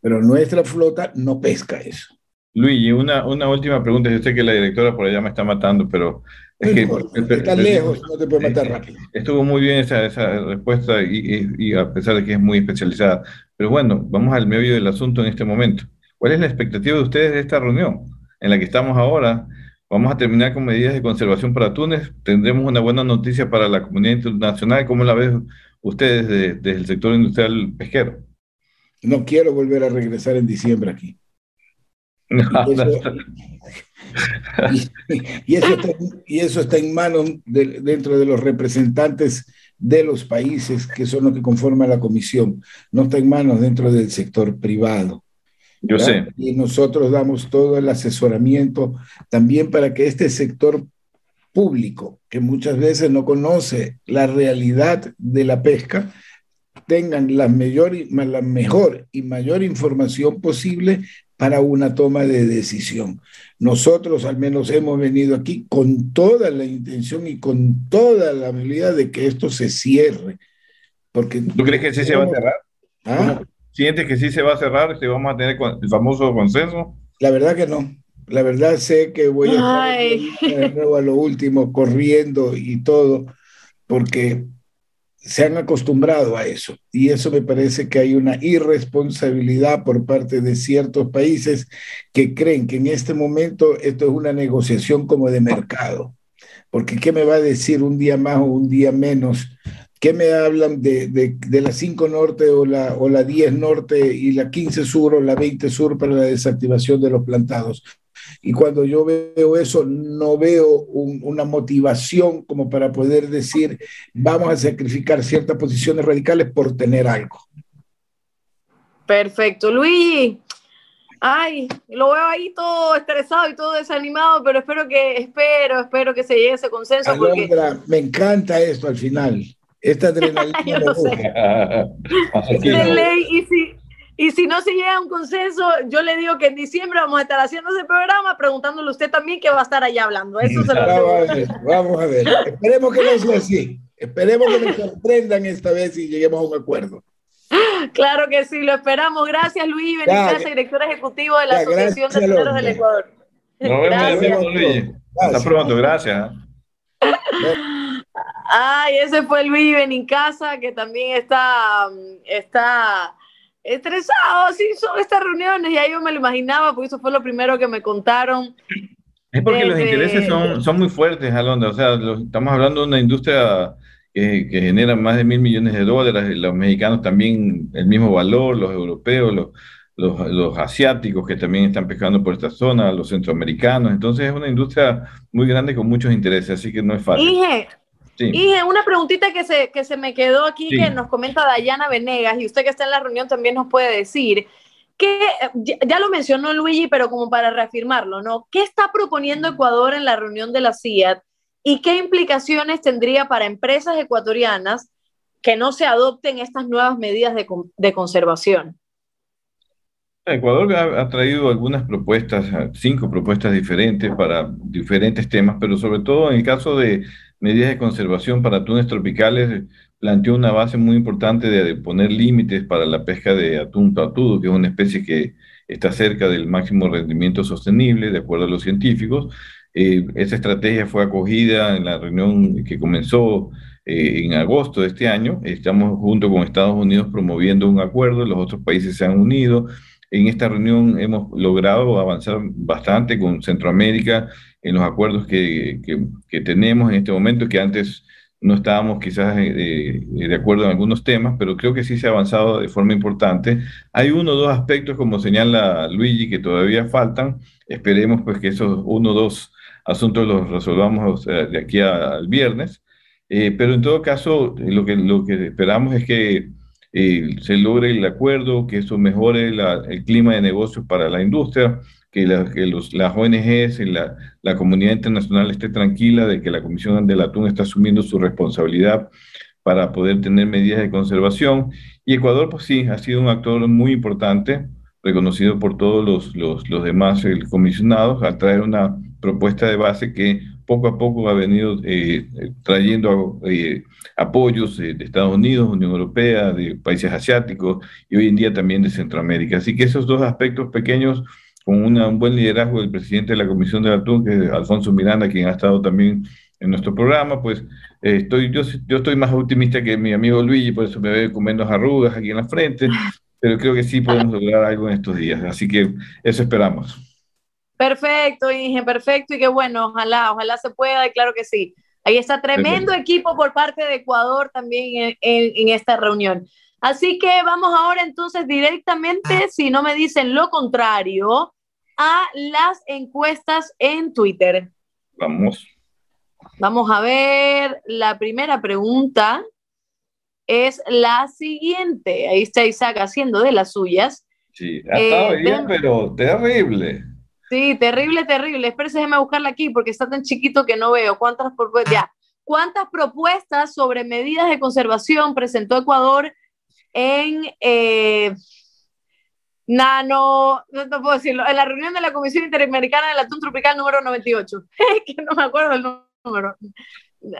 Pero nuestra flota no pesca eso.
Luigi, una, una última pregunta. Yo sé que la directora por allá me está matando, pero es que,
está lejos, no te puede matar rápido.
Estuvo muy bien esa, esa respuesta y, y, a pesar de que es muy especializada. Pero bueno, vamos al medio del asunto en este momento. ¿Cuál es la expectativa de ustedes de esta reunión en la que estamos ahora? Vamos a terminar con medidas de conservación para Túnez. Tendremos una buena noticia para la comunidad internacional. ¿Cómo la ven ustedes desde el sector industrial pesquero?
No quiero volver a regresar en diciembre aquí. y, eso está, en manos dentro de los representantes de los países que son los que conforman la comisión. No está en manos dentro del sector privado.
Yo sé.
Y nosotros damos todo el asesoramiento también para que este sector público, que muchas veces no conoce la realidad de la pesca, tengan la, mayor, la mejor y mayor información posible para una toma de decisión. Nosotros al menos hemos venido aquí con toda la intención y con toda la habilidad de que esto se cierre. Porque
¿Tú crees que sí se va a cerrar? ¿Ah? ¿Sientes que sí se va a cerrar y que vamos a tener el famoso consenso?
La verdad que no. La verdad sé que voy a estar de nuevo a lo último, corriendo y todo, porque se han acostumbrado a eso. Y eso me parece que hay una irresponsabilidad por parte de ciertos países que creen que en este momento esto es una negociación como de mercado. Porque ¿qué me va a decir un día más o un día menos ¿Qué me hablan de, de, la 5 norte o la, o la 10 norte y la 15 sur o la 20 sur para la desactivación de los plantados? Y cuando yo veo eso, no veo una motivación como para poder decir, vamos a sacrificar ciertas posiciones radicales por tener algo.
Perfecto. Luis, ay, lo veo ahí todo estresado y todo desanimado, pero espero que, espero, espero que se llegue a ese consenso.
me encanta esto al final. Esta adrenalina.
Yo y si, y si no se llega a un consenso, yo le digo que en diciembre vamos a estar haciendo ese programa preguntándole a usted también que va a estar allá hablando. Eso se lo
vamos, a ver, vamos a ver. Esperemos que no sea así. Esperemos que nos sorprendan esta vez y lleguemos a un acuerdo.
Claro que sí, lo esperamos. Gracias, Luis Benítez, director ejecutivo de la Asociación de del Ecuador.
Nos vemos, Luis. Hasta pronto, gracias.
Ay, ese fue Luis Benincasa, que también está, está estresado, sí, son estas reuniones, ya yo me lo imaginaba, porque eso fue lo primero que me contaron.
Es porque los intereses son, son muy fuertes, Alondra, o sea, estamos hablando de una industria que, genera más de mil millones de dólares, los mexicanos también el mismo valor, los europeos, los, los, los, asiáticos que también están pescando por esta zona, los centroamericanos. Entonces es una industria muy grande con muchos intereses, así que no es fácil.
Y una preguntita que se, que se me quedó aquí, que nos comenta Dayana Venegas, y usted que está en la reunión también nos puede decir, que ya, lo mencionó Luigi, pero como para reafirmarlo, ¿no? ¿Qué está proponiendo Ecuador en la reunión de la CIAT y qué implicaciones tendría para empresas ecuatorianas que no se adopten estas nuevas medidas de, de conservación?
Ecuador ha, traído algunas propuestas, cinco propuestas diferentes para diferentes temas, pero sobre todo en el caso de medidas de conservación para atunes tropicales, planteó una base muy importante de poner límites para la pesca de atún patudo, que es una especie que está cerca del máximo rendimiento sostenible, de acuerdo a los científicos. Eh, esa estrategia fue acogida en la reunión que comenzó eh, en agosto de este año. Estamos junto con Estados Unidos promoviendo un acuerdo, los otros países se han unido. En esta reunión hemos logrado avanzar bastante con Centroamérica en los acuerdos que, que, tenemos en este momento, que antes no estábamos quizás eh, de acuerdo en algunos temas, pero creo que sí se ha avanzado de forma importante. Hay uno o dos aspectos, como señala Luigi, que todavía faltan. Esperemos pues que esos uno o dos asuntos los resolvamos de aquí al viernes. Eh, pero en todo caso, lo que, lo que esperamos es que eh, se logre el acuerdo, que eso mejore el clima de negocios para la industria, que, que los, las ONGs y la, la, comunidad internacional esté tranquila de que la Comisión del Atún está asumiendo su responsabilidad para poder tener medidas de conservación. Y Ecuador, pues sí, ha sido un actor muy importante, reconocido por todos los, los, los demás comisionados, al traer una propuesta de base que poco a poco ha venido eh, trayendo eh, apoyos de Estados Unidos, Unión Europea, de países asiáticos y hoy en día también de Centroamérica. Así que esos dos aspectos pequeños, con un buen liderazgo del presidente de la Comisión de Atún, que es Alfonso Miranda, quien ha estado también en nuestro programa, pues eh, estoy, yo, yo estoy más optimista que mi amigo Luigi, por eso me ve con menos arrugas aquí en la frente, pero creo que sí podemos lograr algo en estos días. Así que eso esperamos.
Perfecto, Inge, perfecto. Y qué bueno, ojalá, ojalá se pueda, y claro que sí. Ahí está tremendo equipo por parte de Ecuador también en, esta reunión. Así que vamos ahora entonces directamente, ah. si no me dicen lo contrario, a las encuestas en Twitter.
Vamos.
Vamos a ver, la primera pregunta es la siguiente. Ahí está Isaac haciendo de las suyas.
Sí, ha estado eh, bien, pero terrible.
Sí, terrible, terrible. Espérese, déjeme buscarla aquí porque está tan chiquito que no veo. ¿Cuántas, ya. ¿Cuántas propuestas sobre medidas de conservación presentó Ecuador en eh, Nano, no, puedo decirlo, en la reunión de la Comisión Interamericana del Atún Tropical número 98? que no me acuerdo el número.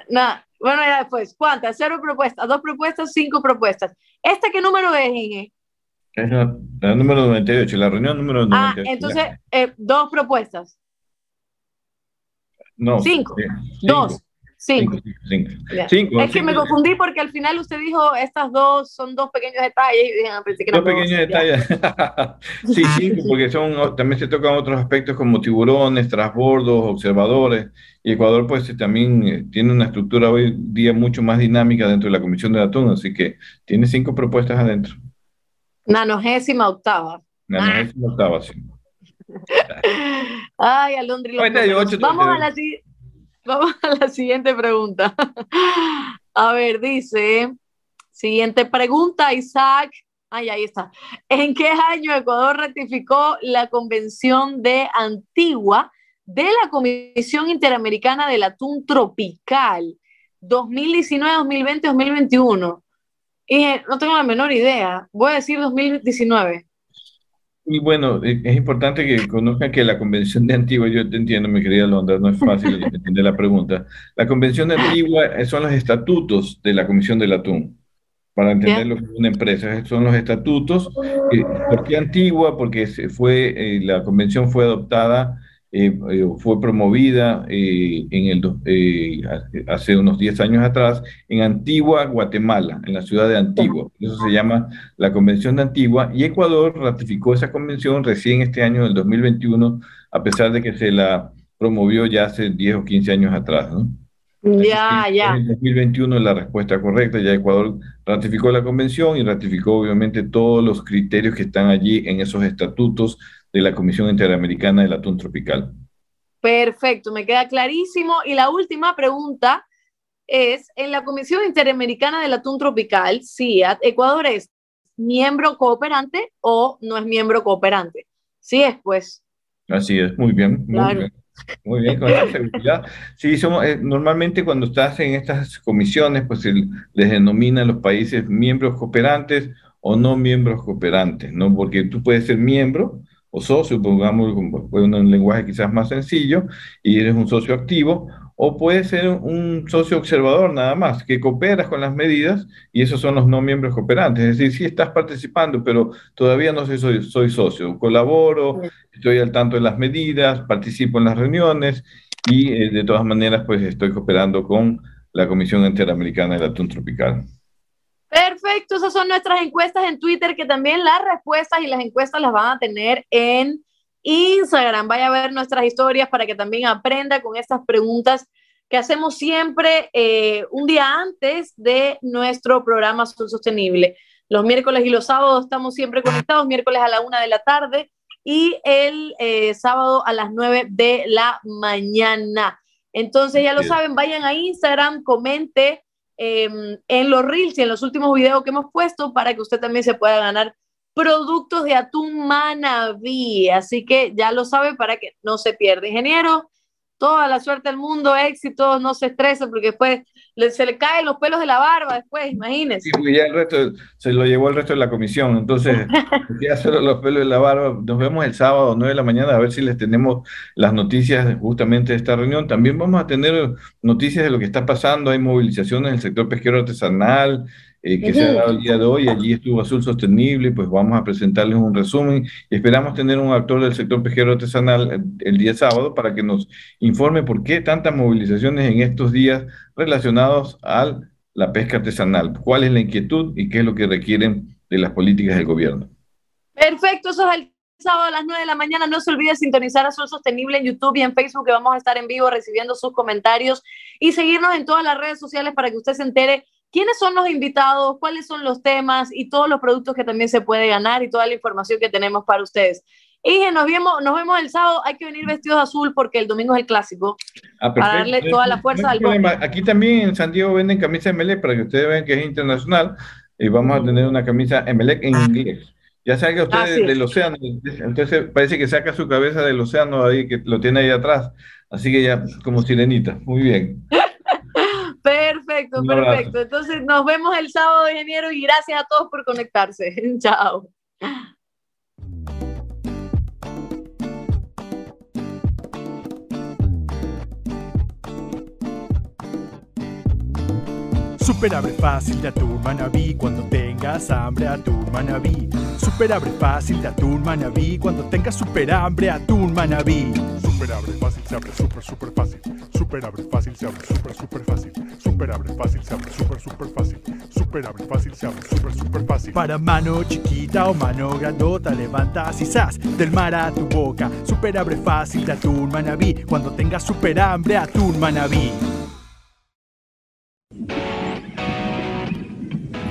Nada. Bueno, ya después. ¿Cuántas? Cero propuestas, dos propuestas, cinco propuestas. ¿Esta qué número es, Inge?
Es la, número 98, la reunión número 98.
Ah, entonces, eh, dos propuestas.
No.
Cinco. Dos. Cinco. Cinco, Es que me confundí porque al final usted dijo estas dos son dos pequeños detalles y dije, ah, pensé que
dos pequeños detalles. sí, cinco, porque son, también se tocan otros aspectos como tiburones, transbordos, observadores. Y Ecuador, pues también eh, tiene una estructura hoy día mucho más dinámica dentro de la Comisión de Atún, así que tiene cinco propuestas adentro.
Nanogésima octava.
Nanogésima octava, sí.
Ay, Alondri. Vamos a, la, vamos a la siguiente pregunta. A ver, dice, siguiente pregunta, Isaac. Ay, ahí está. ¿En qué año Ecuador ratificó la Convención de Antigua de la Comisión Interamericana del Atún Tropical? 2019, 2020, 2021. Y no tengo la menor idea. Voy a decir 2019.
Y bueno, e, es importante que conozcan que la Convención de Antigua, yo te entiendo, mi querida Londra, no es fácil entender la pregunta. La Convención de Antigua eh, son los estatutos de la Comisión del Atún, para entender lo que es una empresa. Son los estatutos. ¿Por qué Antigua? Porque fue, eh, la convención fue adoptada eh, eh, fue promovida eh, en el, hace unos 10 años atrás en Antigua, Guatemala, en la ciudad de Antigua. Eso se llama la Convención de Antigua y Ecuador ratificó esa convención recién este año, del 2021, a pesar de que se la promovió ya hace 10 o 15 años atrás. ¿no?
Ya, ya.
En 2021 la respuesta correcta, ya Ecuador ratificó la convención y ratificó obviamente todos los criterios que están allí en esos estatutos de la Comisión Interamericana del Atún Tropical.
Perfecto, me queda clarísimo. Y la última pregunta es, en la Comisión Interamericana del Atún Tropical, CIAT, ¿Ecuador es miembro cooperante o no es miembro cooperante? Sí es, pues.
Así es, muy bien. Muy bien. Muy bien, con esa seguridad. Sí, somos, eh, normalmente cuando estás en estas comisiones, pues les denominan los países miembros cooperantes o no miembros cooperantes, ¿no? Porque tú puedes ser miembro, o socio, pongamos un lenguaje quizás más sencillo, y eres un socio activo, o puede ser un socio observador nada más, que cooperas con las medidas y esos son los no miembros cooperantes. Es decir, sí estás participando, pero todavía no soy, soy socio. Colaboro, estoy al tanto de las medidas, participo en las reuniones y eh, de todas maneras pues estoy cooperando con la Comisión Interamericana del Atún Tropical.
Perfecto, esas son nuestras encuestas en Twitter, que también las respuestas y las encuestas las van a tener en Instagram. Vaya a ver nuestras historias para que también aprenda con estas preguntas que hacemos siempre eh, un día antes de nuestro programa Azul Sostenible. Los miércoles y los sábados estamos siempre conectados, miércoles a la una de la tarde y el eh, sábado a las nueve de la mañana. Entonces, ya lo saben, vayan a Instagram, comente em, en los reels y en los últimos videos que hemos puesto para que usted también se pueda ganar productos de atún Manaví. Así que ya lo sabe para que no se pierda. Ingeniero, toda la suerte del mundo, éxito, no se estrese porque después se le caen los pelos de la barba después, imagínese.
Sí, porque ya el resto se lo llevó el resto de la comisión, entonces ya solo los pelos de la barba. Nos vemos el sábado a 9 de la mañana a ver si les tenemos las noticias justamente de esta reunión. También vamos a tener noticias de lo que está pasando, hay movilizaciones en el sector pesquero artesanal, eh, que se ha dado el día de hoy. Allí estuvo Azul Sostenible, pues vamos a presentarles un resumen y esperamos tener un actor del sector pesquero artesanal el, día sábado para que nos informe por qué tantas movilizaciones en estos días relacionados a la pesca artesanal, cuál es la inquietud y qué es lo que requieren de las políticas del gobierno.
Perfecto, eso es el sábado a las 9 de la mañana. No se olvide sintonizar Azul Sostenible en YouTube y en Facebook, que vamos a estar en vivo recibiendo sus comentarios y seguirnos en todas las redes sociales para que usted se entere quiénes son los invitados, cuáles son los temas y todos los productos que también se puede ganar y toda la información que tenemos para ustedes. Y nos vemos, nos vemos el sábado. Hay que venir vestidos de azul porque el domingo es el clásico.
Ah, para darle toda la fuerza al problema. Aquí también en San Diego venden camisa MLE para que ustedes vean que es internacional. Y vamos a tener una camisa MLE en ah. inglés. Ya salga usted del océano. Entonces parece que saca su cabeza del océano ahí, que lo tiene ahí atrás. Así que ya, como sirenita. Muy bien.
Perfecto, perfecto. Entonces nos vemos el sábado, ingeniero, y gracias a todos por conectarse. Chao.
Super abre fácil de atún manabí cuando tengas hambre atún manabí. Super abre fácil de atún manabí cuando tengas super hambre atún manabí. Super abre fácil se abre super super fácil. Super abre fácil se abre super super fácil. Super abre fácil se abre super super fácil. Super abre fácil se abre super super fácil. Para mano chiquita o mano grandota levantas y sas del mar a tu boca. Super abre fácil de atún manabí cuando tengas super hambre atún manabí.